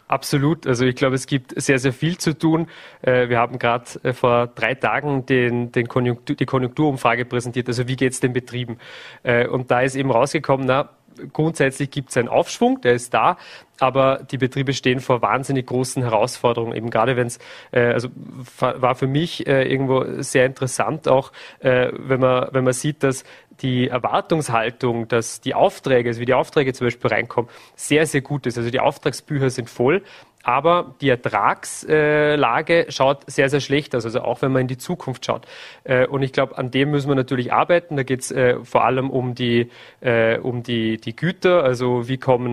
Absolut. Also ich glaube, es gibt sehr, sehr viel zu tun. Äh, wir haben gerade vor drei Tagen den, den Konjunktur, die Konjunkturumfrage präsentiert. Also wie geht es den Betrieben? Und da ist eben rausgekommen, na, grundsätzlich gibt es einen Aufschwung, der ist da, aber die Betriebe stehen vor wahnsinnig großen Herausforderungen. Eben gerade wenn es, äh, also war für mich äh, irgendwo sehr interessant auch, äh, wenn man wenn man sieht, dass die Erwartungshaltung, dass die Aufträge, also wie die Aufträge zum Beispiel reinkommen, sehr sehr gut ist. Also die Auftragsbücher sind voll, aber die Ertragslage schaut sehr, sehr schlecht aus, also auch wenn man in die Zukunft schaut. Äh, und ich glaube, an dem müssen wir natürlich arbeiten. Da geht es äh, vor allem um die, äh, um die, die Güter, also wie kommen,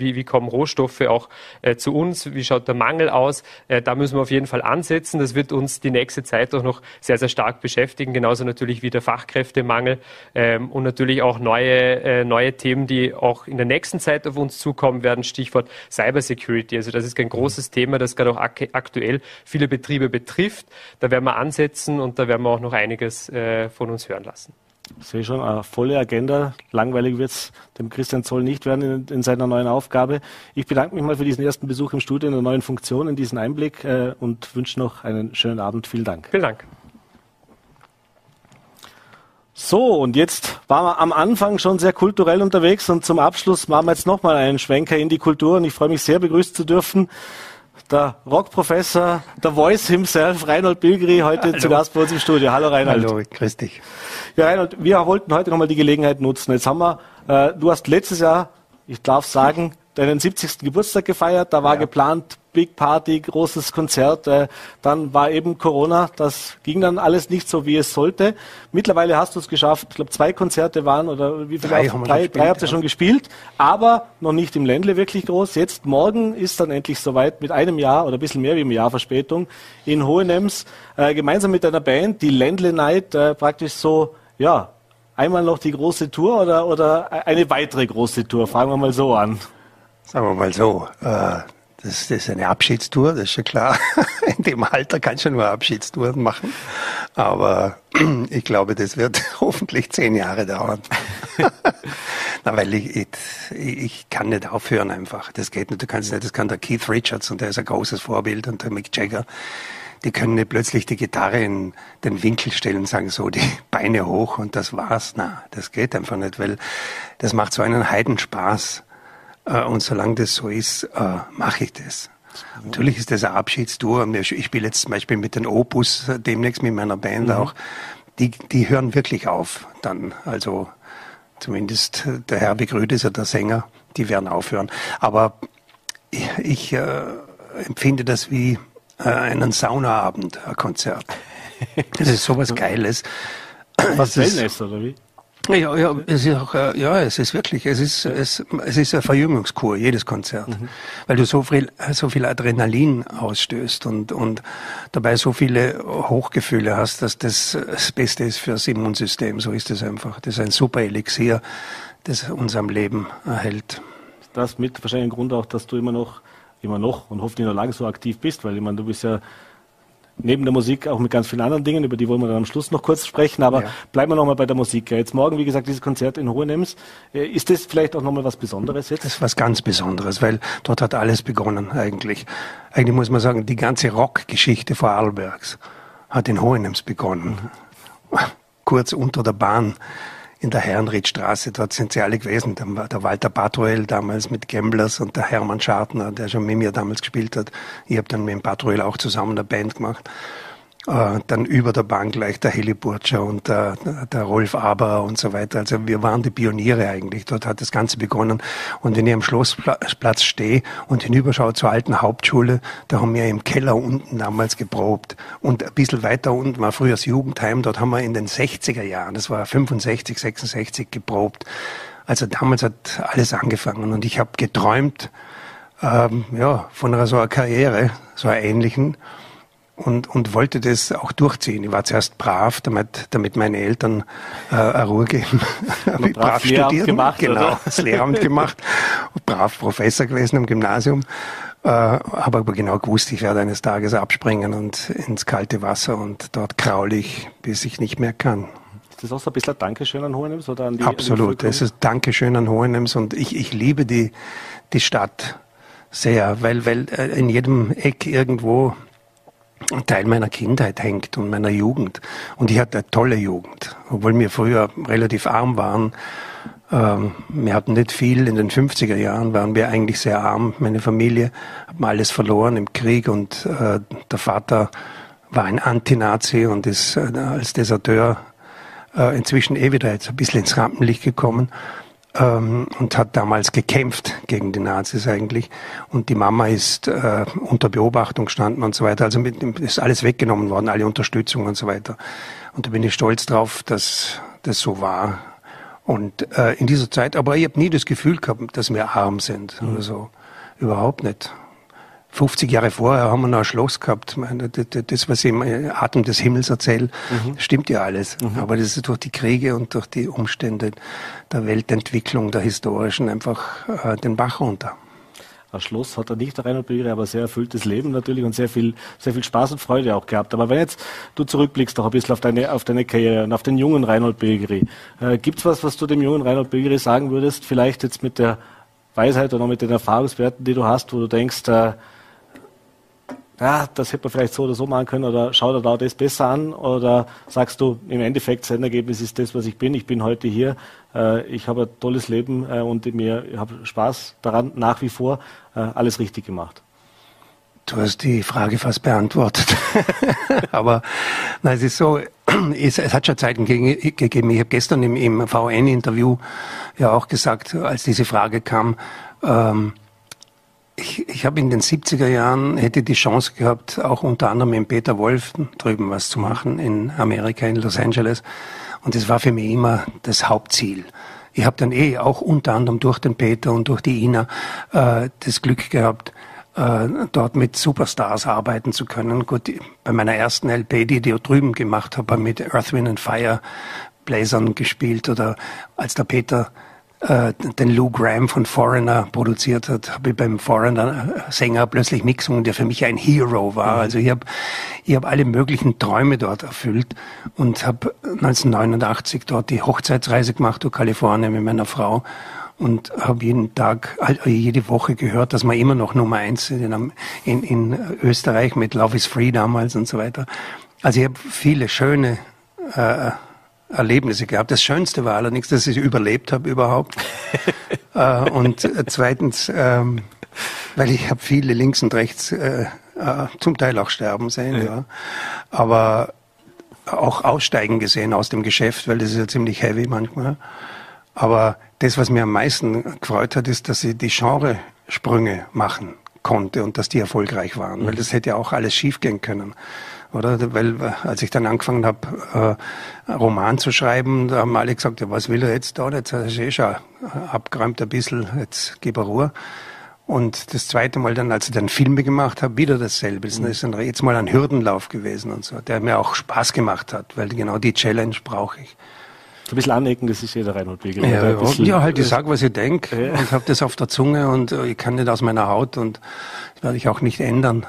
wie, wie kommen Rohstoffe auch zu uns, wie schaut der Mangel aus. Da müssen wir auf jeden Fall ansetzen. Das wird uns die nächste Zeit auch noch sehr, sehr stark beschäftigen, genauso natürlich wie der Fachkräftemangel ähm, und natürlich auch neue, neue Themen, die auch in der nächsten Zeit auf uns zukommen werden, Stichwort Cybersecurity. Also das ist ein großes Thema, das gerade auch ak aktuell viele Betriebe betrifft. Da werden wir ansetzen und da werden wir auch noch einiges äh, von uns hören lassen. Ich sehe schon, eine volle Agenda. Langweilig wird es dem Christian Zoll nicht werden in, in, seiner neuen Aufgabe. Ich bedanke mich mal für diesen ersten Besuch im Studio in der neuen Funktion, in diesen Einblick äh, und wünsche noch einen schönen Abend. Vielen Dank. Vielen Dank. So, und jetzt waren wir am Anfang schon sehr kulturell unterwegs und zum Abschluss machen wir jetzt nochmal einen Schwenker in die Kultur und ich freue mich sehr begrüßt zu dürfen. Der Rockprofessor, der Voice himself, Reinhold Bilgeri, heute Hallo. zu Gast bei uns im Studio. Hallo Reinhold. Hallo, grüß dich. Ja, Reinhold, wir wollten heute nochmal die Gelegenheit nutzen. Jetzt haben wir, äh, du hast letztes Jahr, ich darf sagen, deinen 70. Geburtstag gefeiert. Da war ja. geplant Big Party, großes Konzert. Äh, dann war eben Corona. Das ging dann alles nicht so, wie es sollte. Mittlerweile hast du es geschafft. Ich glaube, zwei Konzerte waren oder wie viele? Drei, haben drei, drei habt ihr schon gespielt, aber noch nicht im Ländle wirklich groß. Jetzt morgen ist dann endlich soweit mit einem Jahr oder ein bisschen mehr wie einem Jahr Verspätung in Hohenems äh, gemeinsam mit deiner Band die Ländle Night äh, praktisch so ja einmal noch die große Tour oder oder eine weitere große Tour. Fangen wir mal so an. Sagen wir mal so, äh, das, das ist eine Abschiedstour, das ist schon klar. In dem Alter kannst du nur Abschiedstouren machen. Aber ich glaube, das wird hoffentlich zehn Jahre dauern. Na, weil ich, ich, ich kann nicht aufhören einfach. Das geht nicht. Du kannst nicht, das kann der Keith Richards und der ist ein großes Vorbild und der Mick Jagger. Die können nicht plötzlich die Gitarre in den Winkel stellen, sagen so die Beine hoch und das war's. Na, das geht einfach nicht, weil das macht so einen Heidenspaß. Äh, und solange das so ist, äh, mache ich das. Natürlich ist das eine Abschiedstour. Ich spiele jetzt zum Beispiel mit den Opus äh, demnächst mit meiner Band mhm. auch. Die, die hören wirklich auf dann. Also zumindest der Herr Begrüt ist ja der Sänger. Die werden aufhören. Aber ich, ich äh, empfinde das wie äh, einen Saunaabend, ein Konzert. Das ist sowas Geiles. Was Wellness, oder wie? Ja, ja, es ist auch, äh, ja, es ist wirklich, es ist, es, es ist eine Verjüngungskur, jedes Konzert. Mhm. Weil du so viel, so viel Adrenalin ausstößt und, und dabei so viele Hochgefühle hast, dass das das Beste ist fürs Immunsystem. So ist es einfach. Das ist ein super Elixier, das uns am Leben erhält. Das mit wahrscheinlich ein Grund auch, dass du immer noch, immer noch und hoffentlich noch lange so aktiv bist, weil ich meine, du bist ja neben der Musik auch mit ganz vielen anderen Dingen, über die wollen wir dann am Schluss noch kurz sprechen, aber ja. bleiben wir nochmal bei der Musik. Jetzt morgen, wie gesagt, dieses Konzert in Hohenems. Äh, ist das vielleicht auch nochmal was Besonderes jetzt? Das ist was ganz Besonderes, weil dort hat alles begonnen eigentlich. Eigentlich muss man sagen, die ganze Rockgeschichte Vorarlbergs hat in Hohenems begonnen. Kurz unter der Bahn in der Herrenriedstraße, dort sind sie alle gewesen. Der, der Walter Patruel damals mit Gamblers und der Hermann Schartner, der schon mit mir damals gespielt hat. Ich habe dann mit dem Patruel auch zusammen eine Band gemacht. Äh, dann über der Bahn gleich der Heli Burcher und der, der Rolf Aber und so weiter. Also wir waren die Pioniere eigentlich. Dort hat das Ganze begonnen. Und wenn ich am Schlossplatz stehe und hinüberschaue zur alten Hauptschule, da haben wir im Keller unten damals geprobt. Und ein bisschen weiter unten war früher das Jugendheim. Dort haben wir in den 60er Jahren, das war 65, 66, geprobt. Also damals hat alles angefangen und ich habe geträumt, ähm, ja, von einer so einer Karriere, so einer ähnlichen und, und wollte das auch durchziehen. Ich war zuerst brav, damit, damit meine Eltern äh, eine Ruhe geben. habe ich brav studiert. Gemacht, genau, oder? das Lehramt gemacht. brav Professor gewesen am Gymnasium. Äh, habe aber genau gewusst, ich werde eines Tages abspringen und ins kalte Wasser und dort kraule ich, bis ich nicht mehr kann. Ist das auch so ein bisschen ein Dankeschön an Hohenems oder an die Absolut, es ist Dankeschön an Hohenems und ich, ich liebe die, die Stadt sehr, weil, weil äh, in jedem Eck irgendwo ein Teil meiner Kindheit hängt und meiner Jugend. Und ich hatte eine tolle Jugend, obwohl wir früher relativ arm waren. Ähm, wir hatten nicht viel. In den 50er Jahren waren wir eigentlich sehr arm. Meine Familie hat alles verloren im Krieg und äh, der Vater war ein Antinazi und ist äh, als Deserteur äh, inzwischen eh wieder jetzt ein bisschen ins Rampenlicht gekommen ähm, und hat damals gekämpft gegen die Nazis eigentlich. Und die Mama ist äh, unter Beobachtung gestanden und so weiter. Also mit, ist alles weggenommen worden, alle Unterstützung und so weiter. Und da bin ich stolz drauf, dass das so war. Und äh, in dieser Zeit, aber ich habe nie das Gefühl gehabt, dass wir arm sind mhm. oder so. Überhaupt nicht. 50 Jahre vorher haben wir noch ein Schloss gehabt. Das, was ich im Atem des Himmels erzähle, mhm. stimmt ja alles. Mhm. Aber das ist durch die Kriege und durch die Umstände der Weltentwicklung, der historischen, einfach äh, den Bach runter. Ein Schloss hat er nicht, der Reinhold Bilgeri, aber sehr erfülltes Leben natürlich und sehr viel, sehr viel Spaß und Freude auch gehabt. Aber wenn jetzt du zurückblickst doch ein bisschen auf deine, auf deine Karriere und auf den jungen Reinhold Bilgeri, äh, gibt's was, was du dem jungen Reinhold Bilgeri sagen würdest, vielleicht jetzt mit der Weisheit oder mit den Erfahrungswerten, die du hast, wo du denkst, äh, ja, das hätte man vielleicht so oder so machen können oder schau dir da das besser an oder sagst du, im Endeffekt, sein Ergebnis ist das, was ich bin, ich bin heute hier, äh, ich habe ein tolles Leben äh, und mir, habe Spaß daran, nach wie vor, äh, alles richtig gemacht. Du hast die Frage fast beantwortet. Aber na, es ist so, es, es hat schon Zeiten gegeben. Ich habe gestern im, im VN-Interview ja auch gesagt, als diese Frage kam, ähm, ich, ich habe in den 70er Jahren, hätte die Chance gehabt, auch unter anderem mit Peter Wolf drüben was zu machen in Amerika, in Los Angeles. Und das war für mich immer das Hauptziel. Ich habe dann eh auch unter anderem durch den Peter und durch die Ina äh, das Glück gehabt, äh, dort mit Superstars arbeiten zu können. Gut, bei meiner ersten LP, die ich drüben gemacht habe, mit Earth, Wind and Fire Bläsern gespielt oder als der Peter äh, den Lou Graham von Foreigner produziert hat, habe ich beim Foreigner-Sänger plötzlich mitgesungen, der für mich ein Hero war. Mhm. Also ich habe ich hab alle möglichen Träume dort erfüllt und habe 1989 dort die Hochzeitsreise gemacht durch Kalifornien mit meiner Frau und habe jeden Tag, jede Woche gehört, dass wir immer noch Nummer eins sind in, in, in Österreich mit Love is Free damals und so weiter. Also ich habe viele schöne äh, Erlebnisse gehabt. Das Schönste war allerdings, dass ich überlebt habe überhaupt. äh, und äh, zweitens, ähm, weil ich habe viele links und rechts äh, äh, zum Teil auch sterben sehen, ja. ja. Aber auch aussteigen gesehen aus dem Geschäft, weil das ist ja ziemlich heavy manchmal. Aber das, was mir am meisten gefreut hat, ist, dass sie die Genresprünge machen konnte und dass die erfolgreich waren, mhm. weil das hätte ja auch alles schiefgehen können oder? Weil als ich dann angefangen habe, äh, Roman zu schreiben, da haben alle gesagt, ja, was will er jetzt da? Jetzt ist er eh schon abgeräumt ein bisschen, jetzt gib er Ruhe. Und das zweite Mal dann, als ich dann Filme gemacht habe, wieder dasselbe. Das ist dann jetzt mal ein Hürdenlauf gewesen und so, der mir auch Spaß gemacht hat, weil genau die Challenge brauche ich. So ein bisschen anecken, das ist jeder Reinhold Wegel. Ja, ja, ja, halt, ich sage, was ich denke ja. und habe das auf der Zunge und äh, ich kann nicht aus meiner Haut und das werde ich auch nicht ändern.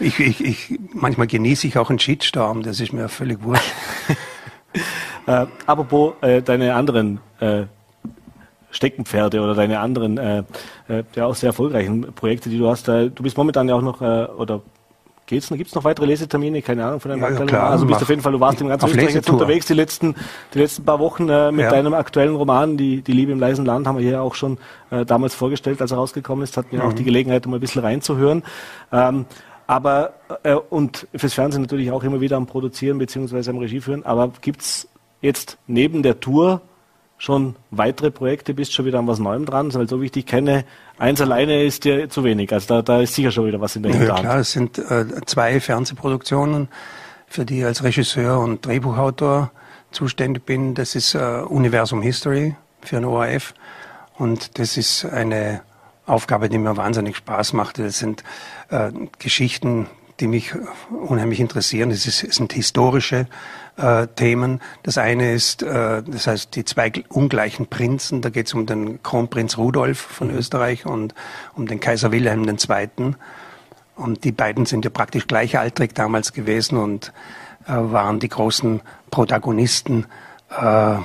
Ich, ich, ich, manchmal genieße ich auch einen Shitstorm, das ist mir völlig wurscht. äh, apropos äh, deine anderen äh, Steckenpferde oder deine anderen äh, äh, ja auch sehr erfolgreichen Projekte, die du hast. Äh, du bist momentan ja auch noch äh, oder geht's noch? Gibt's noch weitere Lesetermine? Keine Ahnung von deinem ja, ja, klar, Also bist auf jeden Fall, du warst im ganzen Österreich jetzt unterwegs die letzten, die letzten paar Wochen äh, mit ja. deinem aktuellen Roman, die, die Liebe im leisen Land, haben wir hier auch schon äh, damals vorgestellt, als er rausgekommen ist, hatten wir mhm. auch die Gelegenheit, um ein bisschen reinzuhören. Ähm, aber äh, und fürs Fernsehen natürlich auch immer wieder am Produzieren beziehungsweise am Regie führen. Aber gibt's jetzt neben der Tour schon weitere Projekte, bist schon wieder an was Neuem dran, weil so wie ich dich kenne, eins alleine ist dir zu wenig. Also da, da ist sicher schon wieder was in der Hinterhand. Ja klar, es sind äh, zwei Fernsehproduktionen, für die ich als Regisseur und Drehbuchautor zuständig bin. Das ist äh, Universum History für ein ORF und das ist eine Aufgabe, die mir wahnsinnig Spaß macht. Das sind äh, Geschichten, die mich unheimlich interessieren. Es, ist, es sind historische äh, Themen. Das eine ist, äh, das heißt, die zwei ungleichen Prinzen. Da geht es um den Kronprinz Rudolf von mhm. Österreich und um den Kaiser Wilhelm II. Und die beiden sind ja praktisch gleichaltrig damals gewesen und äh, waren die großen Protagonisten äh,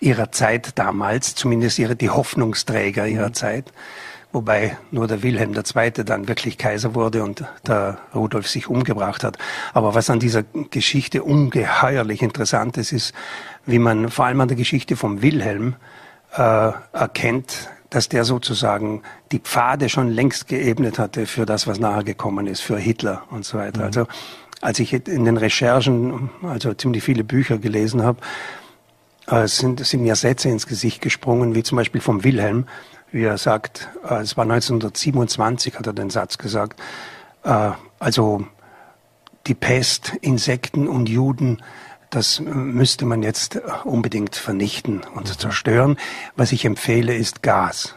ihrer Zeit damals, zumindest ihre, die Hoffnungsträger ihrer mhm. Zeit wobei nur der Wilhelm II. dann wirklich Kaiser wurde und der Rudolf sich umgebracht hat. Aber was an dieser Geschichte ungeheuerlich interessant ist, ist, wie man vor allem an der Geschichte vom Wilhelm äh, erkennt, dass der sozusagen die Pfade schon längst geebnet hatte für das, was nachher gekommen ist, für Hitler und so weiter. Mhm. Also als ich in den Recherchen, also ziemlich viele Bücher gelesen habe, äh, sind, sind mir Sätze ins Gesicht gesprungen, wie zum Beispiel vom Wilhelm, wie er sagt, äh, es war 1927, hat er den Satz gesagt, äh, also die Pest, Insekten und Juden, das müsste man jetzt unbedingt vernichten und mhm. zerstören. Was ich empfehle, ist Gas.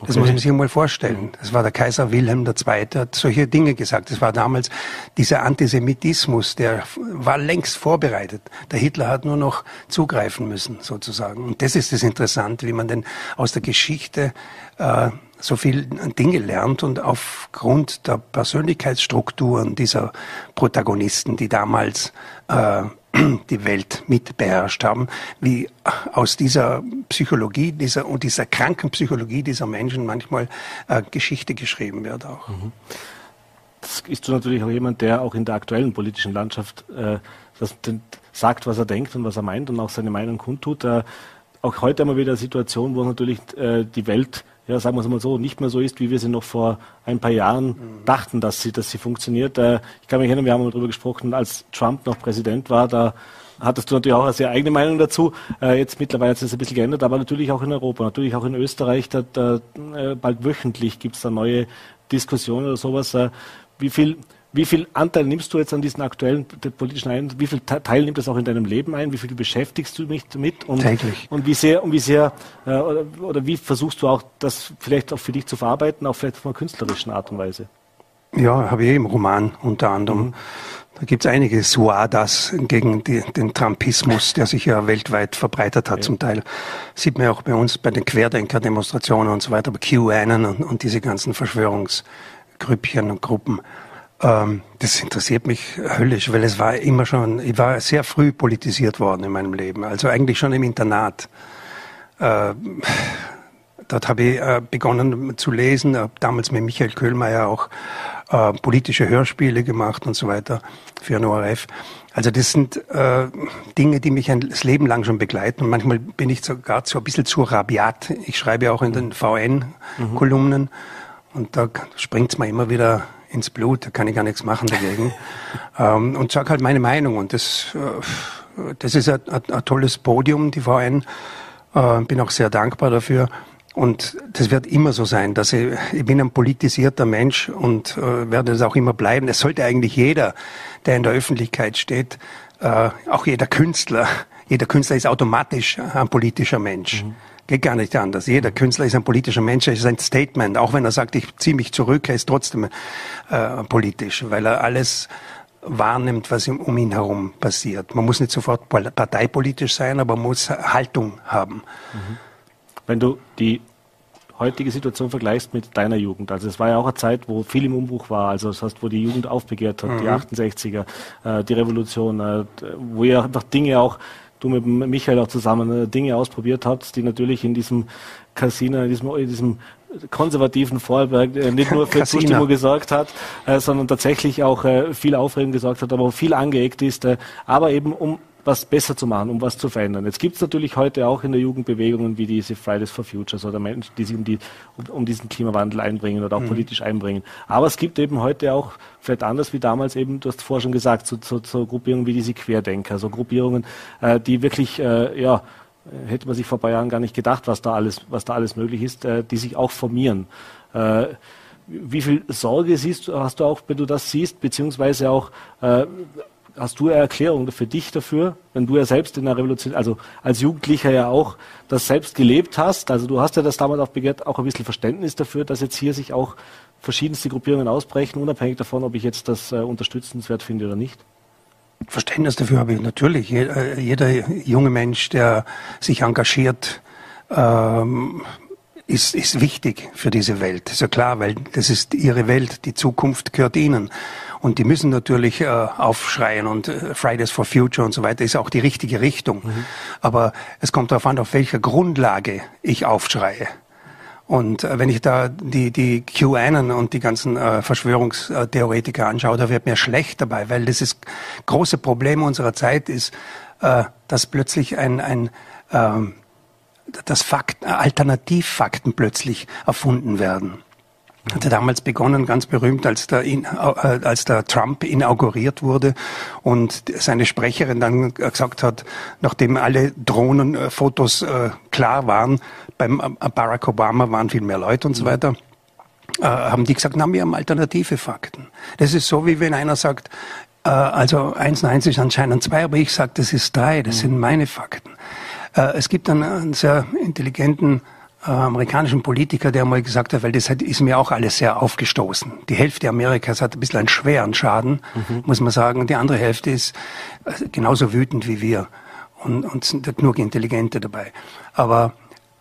Das okay. muss man sich mal vorstellen. Das war der Kaiser Wilhelm II. hat solche Dinge gesagt. Das war damals dieser Antisemitismus, der war längst vorbereitet. Der Hitler hat nur noch zugreifen müssen, sozusagen. Und das ist das Interessante, wie man denn aus der Geschichte äh, so viel Dinge lernt und aufgrund der Persönlichkeitsstrukturen dieser Protagonisten, die damals äh, die Welt mit beherrscht haben, wie aus dieser Psychologie dieser und dieser kranken Psychologie dieser Menschen manchmal äh, Geschichte geschrieben wird auch. Mhm. Das ist natürlich auch jemand, der auch in der aktuellen politischen Landschaft äh, das, den, sagt, was er denkt und was er meint und auch seine Meinung kundtut. Äh, auch heute haben wir wieder eine Situation, wo natürlich äh, die Welt ja, sagen wir es mal so, nicht mehr so ist, wie wir sie noch vor ein paar Jahren mhm. dachten, dass sie, dass sie funktioniert. Äh, ich kann mich erinnern, wir haben darüber gesprochen, als Trump noch Präsident war, da hattest du natürlich auch eine sehr eigene Meinung dazu. Äh, jetzt mittlerweile hat sich das ein bisschen geändert, aber natürlich auch in Europa, natürlich auch in Österreich, da, da äh, bald wöchentlich gibt es da neue Diskussionen oder sowas. Wie viel wie viel Anteil nimmst du jetzt an diesen aktuellen politischen ein? Wie viel Teil nimmt das auch in deinem Leben ein? Wie viel beschäftigst du mich damit? Und, Täglich. Und wie sehr, und wie sehr, äh, oder, oder, wie versuchst du auch das vielleicht auch für dich zu verarbeiten, auch vielleicht auf einer künstlerischen Art und Weise? Ja, habe ich im Roman unter anderem. Mhm. Da gibt es einige Suadas gegen die, den Trumpismus, der sich ja weltweit verbreitet hat ja. zum Teil. Sieht man ja auch bei uns bei den Querdenker-Demonstrationen und so weiter, bei QAnon und, und diese ganzen Verschwörungsgrüppchen und Gruppen. Ähm, das interessiert mich höllisch, weil es war immer schon, ich war sehr früh politisiert worden in meinem Leben, also eigentlich schon im Internat. Äh, dort habe ich äh, begonnen zu lesen, habe damals mit Michael Köhlmeier auch äh, politische Hörspiele gemacht und so weiter für ein ORF. Also das sind äh, Dinge, die mich ein, das Leben lang schon begleiten. Und manchmal bin ich sogar so ein bisschen zu rabiat. Ich schreibe auch in den VN-Kolumnen mhm. und da springt es mir immer wieder ins Blut, da kann ich gar nichts machen dagegen. ähm, und sage halt meine Meinung. Und das, äh, das ist ein, ein, ein, tolles Podium, die VN. Äh, bin auch sehr dankbar dafür. Und das wird immer so sein, dass ich, ich bin ein politisierter Mensch und äh, werde es auch immer bleiben. Es sollte eigentlich jeder, der in der Öffentlichkeit steht, äh, auch jeder Künstler, jeder Künstler ist automatisch ein politischer Mensch. Mhm. Geht gar nicht anders. Jeder Künstler ist ein politischer Mensch, er ist ein Statement. Auch wenn er sagt, ich ziehe mich zurück, er ist trotzdem äh, politisch, weil er alles wahrnimmt, was um ihn herum passiert. Man muss nicht sofort parteipolitisch sein, aber man muss Haltung haben. Mhm. Wenn du die heutige Situation vergleichst mit deiner Jugend. Also es war ja auch eine Zeit, wo viel im Umbruch war, also das heißt, wo die Jugend aufbegehrt hat, mhm. die 68er, äh, die Revolution, äh, wo ja einfach Dinge auch du mit Michael auch zusammen äh, Dinge ausprobiert hast, die natürlich in diesem Casino, in diesem, in diesem konservativen Vorarlberg äh, nicht nur für. Zustimmung gesorgt hat, äh, sondern tatsächlich auch äh, viel Aufregung gesorgt hat, aber auch viel angeeckt ist, aber eben um was besser zu machen, um was zu verändern. Jetzt gibt es natürlich heute auch in der Jugend Bewegungen wie diese Fridays for Futures oder Menschen, die sich um, die, um, um diesen Klimawandel einbringen oder auch mhm. politisch einbringen. Aber es gibt eben heute auch, vielleicht anders wie damals eben, du hast vorher schon gesagt, so, so, so Gruppierungen wie diese Querdenker, so Gruppierungen, äh, die wirklich, äh, ja, hätte man sich vor ein paar Jahren gar nicht gedacht, was da alles, was da alles möglich ist, äh, die sich auch formieren. Äh, wie viel Sorge siehst, hast du auch, wenn du das siehst, beziehungsweise auch äh, hast du eine Erklärung für dich dafür, wenn du ja selbst in der Revolution, also als Jugendlicher ja auch das selbst gelebt hast, also du hast ja das damals auch begehrt, auch ein bisschen Verständnis dafür, dass jetzt hier sich auch verschiedenste Gruppierungen ausbrechen, unabhängig davon, ob ich jetzt das äh, unterstützenswert finde oder nicht? Verständnis dafür habe ich natürlich. Jeder, äh, jeder junge Mensch, der sich engagiert, ähm, ist, ist wichtig für diese Welt. Ist ja klar, weil das ist ihre Welt, die Zukunft gehört ihnen. Und die müssen natürlich äh, aufschreien und äh, Fridays for Future und so weiter ist auch die richtige Richtung. Mhm. Aber es kommt darauf an, auf welcher Grundlage ich aufschreie. Und äh, wenn ich da die, die QAnon und die ganzen äh, Verschwörungstheoretiker anschaue, da wird mir schlecht dabei, weil das ist große Problem unserer Zeit ist, äh, dass plötzlich ein, ein ähm, dass Fakten, Alternativfakten plötzlich erfunden werden. Hat er damals begonnen, ganz berühmt, als der, äh, als der Trump inauguriert wurde und seine Sprecherin dann gesagt hat, nachdem alle Drohnenfotos äh, klar waren, beim äh, Barack Obama waren viel mehr Leute und so weiter, äh, haben die gesagt, na, wir haben alternative Fakten. Das ist so, wie wenn einer sagt, äh, also eins und eins ist anscheinend zwei, aber ich sage, das ist drei, das sind meine Fakten. Äh, es gibt einen, einen sehr intelligenten äh, amerikanischen Politiker, der mal gesagt hat, weil das hat, ist mir auch alles sehr aufgestoßen. Die Hälfte Amerikas hat ein bisschen einen schweren Schaden, mhm. muss man sagen. Die andere Hälfte ist äh, genauso wütend wie wir und, und sind genug Intelligente dabei. Aber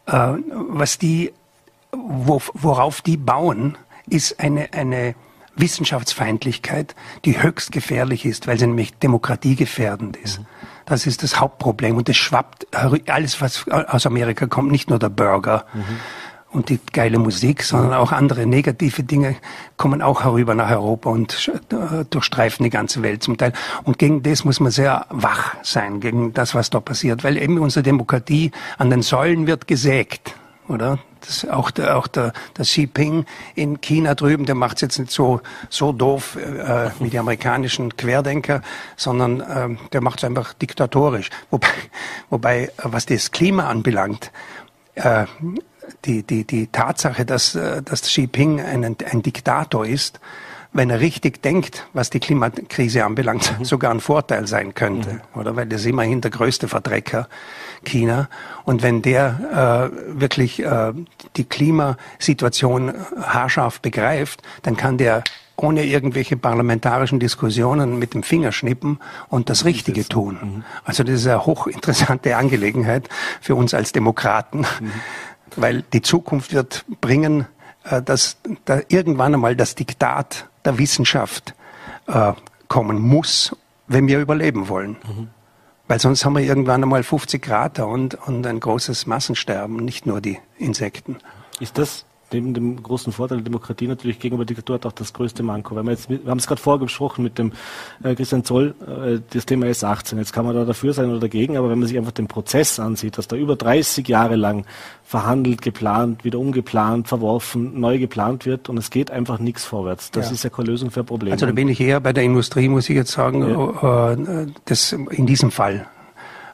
äh, was die, wo, worauf die bauen, ist eine, eine Wissenschaftsfeindlichkeit, die höchst gefährlich ist, weil sie nämlich demokratiegefährdend ist. Mhm. Das ist das Hauptproblem. Und es schwappt, alles, was aus Amerika kommt, nicht nur der Burger mhm. und die geile Musik, sondern auch andere negative Dinge kommen auch herüber nach Europa und äh, durchstreifen die ganze Welt zum Teil. Und gegen das muss man sehr wach sein, gegen das, was da passiert, weil eben unsere Demokratie an den Säulen wird gesägt oder? Das, auch der, auch der, der Xi Jinping in China drüben, der macht es jetzt nicht so, so doof äh, wie die amerikanischen Querdenker, sondern äh, der macht es einfach diktatorisch. Wobei, wobei, was das Klima anbelangt, äh, die, die, die Tatsache, dass, äh, dass Xi Jinping ein, ein Diktator ist, wenn er richtig denkt, was die Klimakrise anbelangt, mhm. sogar ein Vorteil sein könnte, mhm. oder? Weil das ist immerhin der größte Verdrecker China. Und wenn der äh, wirklich äh, die Klimasituation haarscharf begreift, dann kann der ohne irgendwelche parlamentarischen Diskussionen mit dem Finger schnippen und das Richtige tun. Mhm. Also das ist eine hochinteressante Angelegenheit für uns als Demokraten, mhm. weil die Zukunft wird bringen, äh, dass da irgendwann einmal das Diktat der Wissenschaft äh, kommen muss, wenn wir überleben wollen. Mhm. Weil sonst haben wir irgendwann einmal 50 Grad und, und ein großes Massensterben, nicht nur die Insekten. Ist das neben dem großen Vorteil der Demokratie natürlich gegenüber Diktatur hat auch das größte Manko. Wenn wir, jetzt, wir haben es gerade vorgesprochen mit dem äh, Christian Zoll, äh, das Thema S18. Jetzt kann man da dafür sein oder dagegen, aber wenn man sich einfach den Prozess ansieht, dass da über 30 Jahre lang verhandelt, geplant, wieder umgeplant, verworfen, neu geplant wird und es geht einfach nichts vorwärts. Das ja. ist ja keine Lösung für Probleme. Also da bin ich eher bei der Industrie, muss ich jetzt sagen, ja. äh, das in diesem Fall.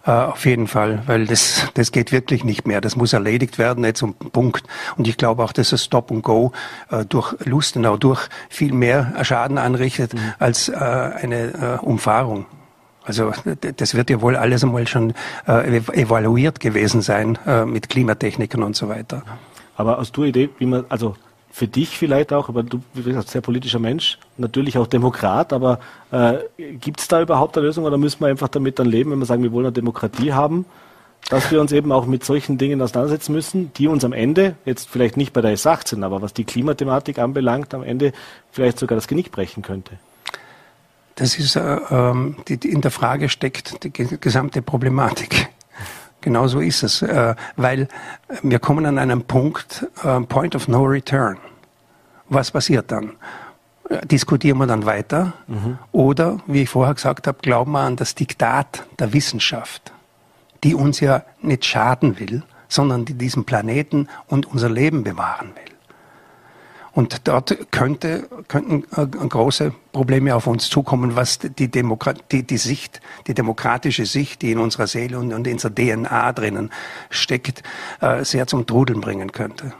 Äh, auf jeden Fall, weil das, das geht wirklich nicht mehr. Das muss erledigt werden, jetzt um Punkt. Und ich glaube auch, dass das Stop and Go äh, durch Lustenau durch viel mehr Schaden anrichtet mhm. als äh, eine äh, Umfahrung. Also das wird ja wohl alles einmal schon äh, evaluiert gewesen sein äh, mit Klimatechniken und so weiter. Aber hast du Idee, wie man, also für dich vielleicht auch, aber du bist sehr politischer Mensch, natürlich auch Demokrat, aber äh, gibt es da überhaupt eine Lösung oder müssen wir einfach damit dann leben, wenn wir sagen, wir wollen eine Demokratie haben, dass wir uns eben auch mit solchen Dingen auseinandersetzen müssen, die uns am Ende, jetzt vielleicht nicht bei der S18, aber was die Klimathematik anbelangt, am Ende vielleicht sogar das Genick brechen könnte? Das ist, äh, ähm, die, die in der Frage steckt die gesamte Problematik Genau so ist es, äh, weil wir kommen an einen Punkt, äh, Point of No Return. Was passiert dann? Diskutieren wir dann weiter? Mhm. Oder, wie ich vorher gesagt habe, glauben wir an das Diktat der Wissenschaft, die uns ja nicht schaden will, sondern die diesen Planeten und unser Leben bewahren will. Und dort könnte, könnten äh, große Probleme auf uns zukommen, was die, Demokrat die, die Sicht, die demokratische Sicht, die in unserer Seele und, in unserer DNA drinnen steckt, äh, sehr zum Trudeln bringen könnte.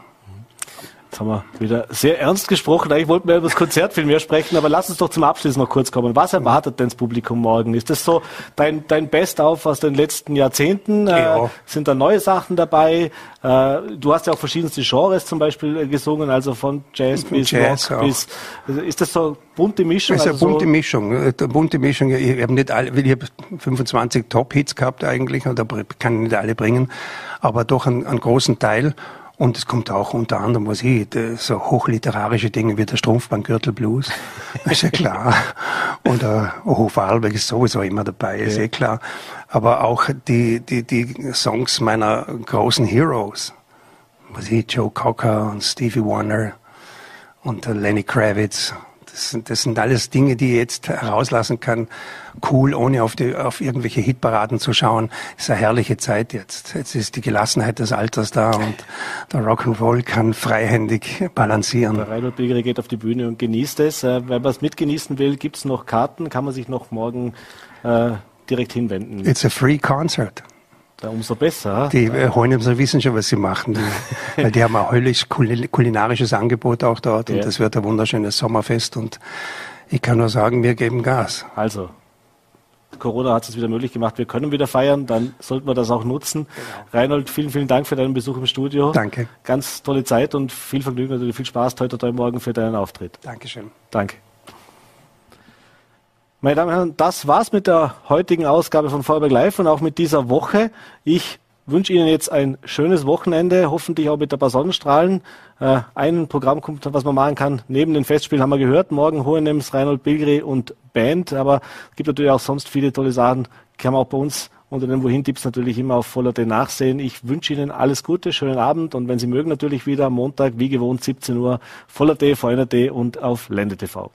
Jetzt haben wir wieder sehr ernst gesprochen. Eigentlich wollten wir über das Konzert viel mehr sprechen, aber lass uns doch zum Abschluss noch kurz kommen. Was erwartet denn das Publikum morgen? Ist das so dein, dein Best-auf aus den letzten Jahrzehnten? Äh, ja. Äh, sind da neue Sachen dabei? Äh, du hast ja auch verschiedenste Genres zum Beispiel äh, gesungen, also von Jazz bis Jazz Rock bis. Ist das so bunte Mischung? Das ist also eine bunte so Mischung. Eine äh, bunte Mischung. Ich habe nicht alle, ich habe 25 Top-Hits gehabt eigentlich, und da kann ich nicht alle bringen, aber doch einen, einen großen Teil. Und es kommt auch unter anderem, was ich, so hochliterarische Dinge wie der Strumpfbandgürtel Blues, ist ja klar. Und äh, Hofalberg ist sowieso immer dabei, ist ja. eh klar. Aber auch die, die, die Songs meiner großen Heroes, was ich, Joe Cocker und Stevie Wonder und äh, Lenny Kravitz das sind, das sind alles Dinge, die ich jetzt herauslassen kann. Cool, ohne auf, die, auf irgendwelche Hitparaden zu schauen. Ist eine herrliche Zeit jetzt. Jetzt ist die Gelassenheit des Alters da und der Rock'n'Roll kann freihändig balancieren. Der Reinhold Bilgeri geht auf die Bühne und genießt es. Äh, wenn man es mitgenießen will, gibt es noch Karten, kann man sich noch morgen äh, direkt hinwenden. It's a free concert. Da umso besser. Die äh, Hohenemser wissen schon, was sie machen. Die, weil die haben ein höllisch kulinarisches Angebot auch dort ja. und das wird ein wunderschönes Sommerfest und ich kann nur sagen, wir geben Gas. Also, Corona hat es wieder möglich gemacht. Wir können wieder feiern, dann sollten wir das auch nutzen. Genau. Reinhold, vielen, vielen Dank für deinen Besuch im Studio. Danke. Ganz tolle Zeit und viel Vergnügen, natürlich viel Spaß heute, heute Morgen für deinen Auftritt. Dankeschön. Danke. Meine Damen und Herren, das war's mit der heutigen Ausgabe von Vorberg Live und auch mit dieser Woche. Ich wünsche Ihnen jetzt ein schönes Wochenende, hoffentlich auch mit ein paar Sonnenstrahlen. Äh, ein Programm kommt, was man machen kann. Neben den Festspielen haben wir gehört, morgen Hohenems, Reinhold Bilgri und Band, aber es gibt natürlich auch sonst viele tolle Sachen, kann man auch bei uns unter den Wohin-Tipps natürlich immer auf Voller D nachsehen. Ich wünsche Ihnen alles Gute, schönen Abend und wenn Sie mögen natürlich wieder am Montag, wie gewohnt, 17 Uhr, Voller D, VNRD und auf Lende TV.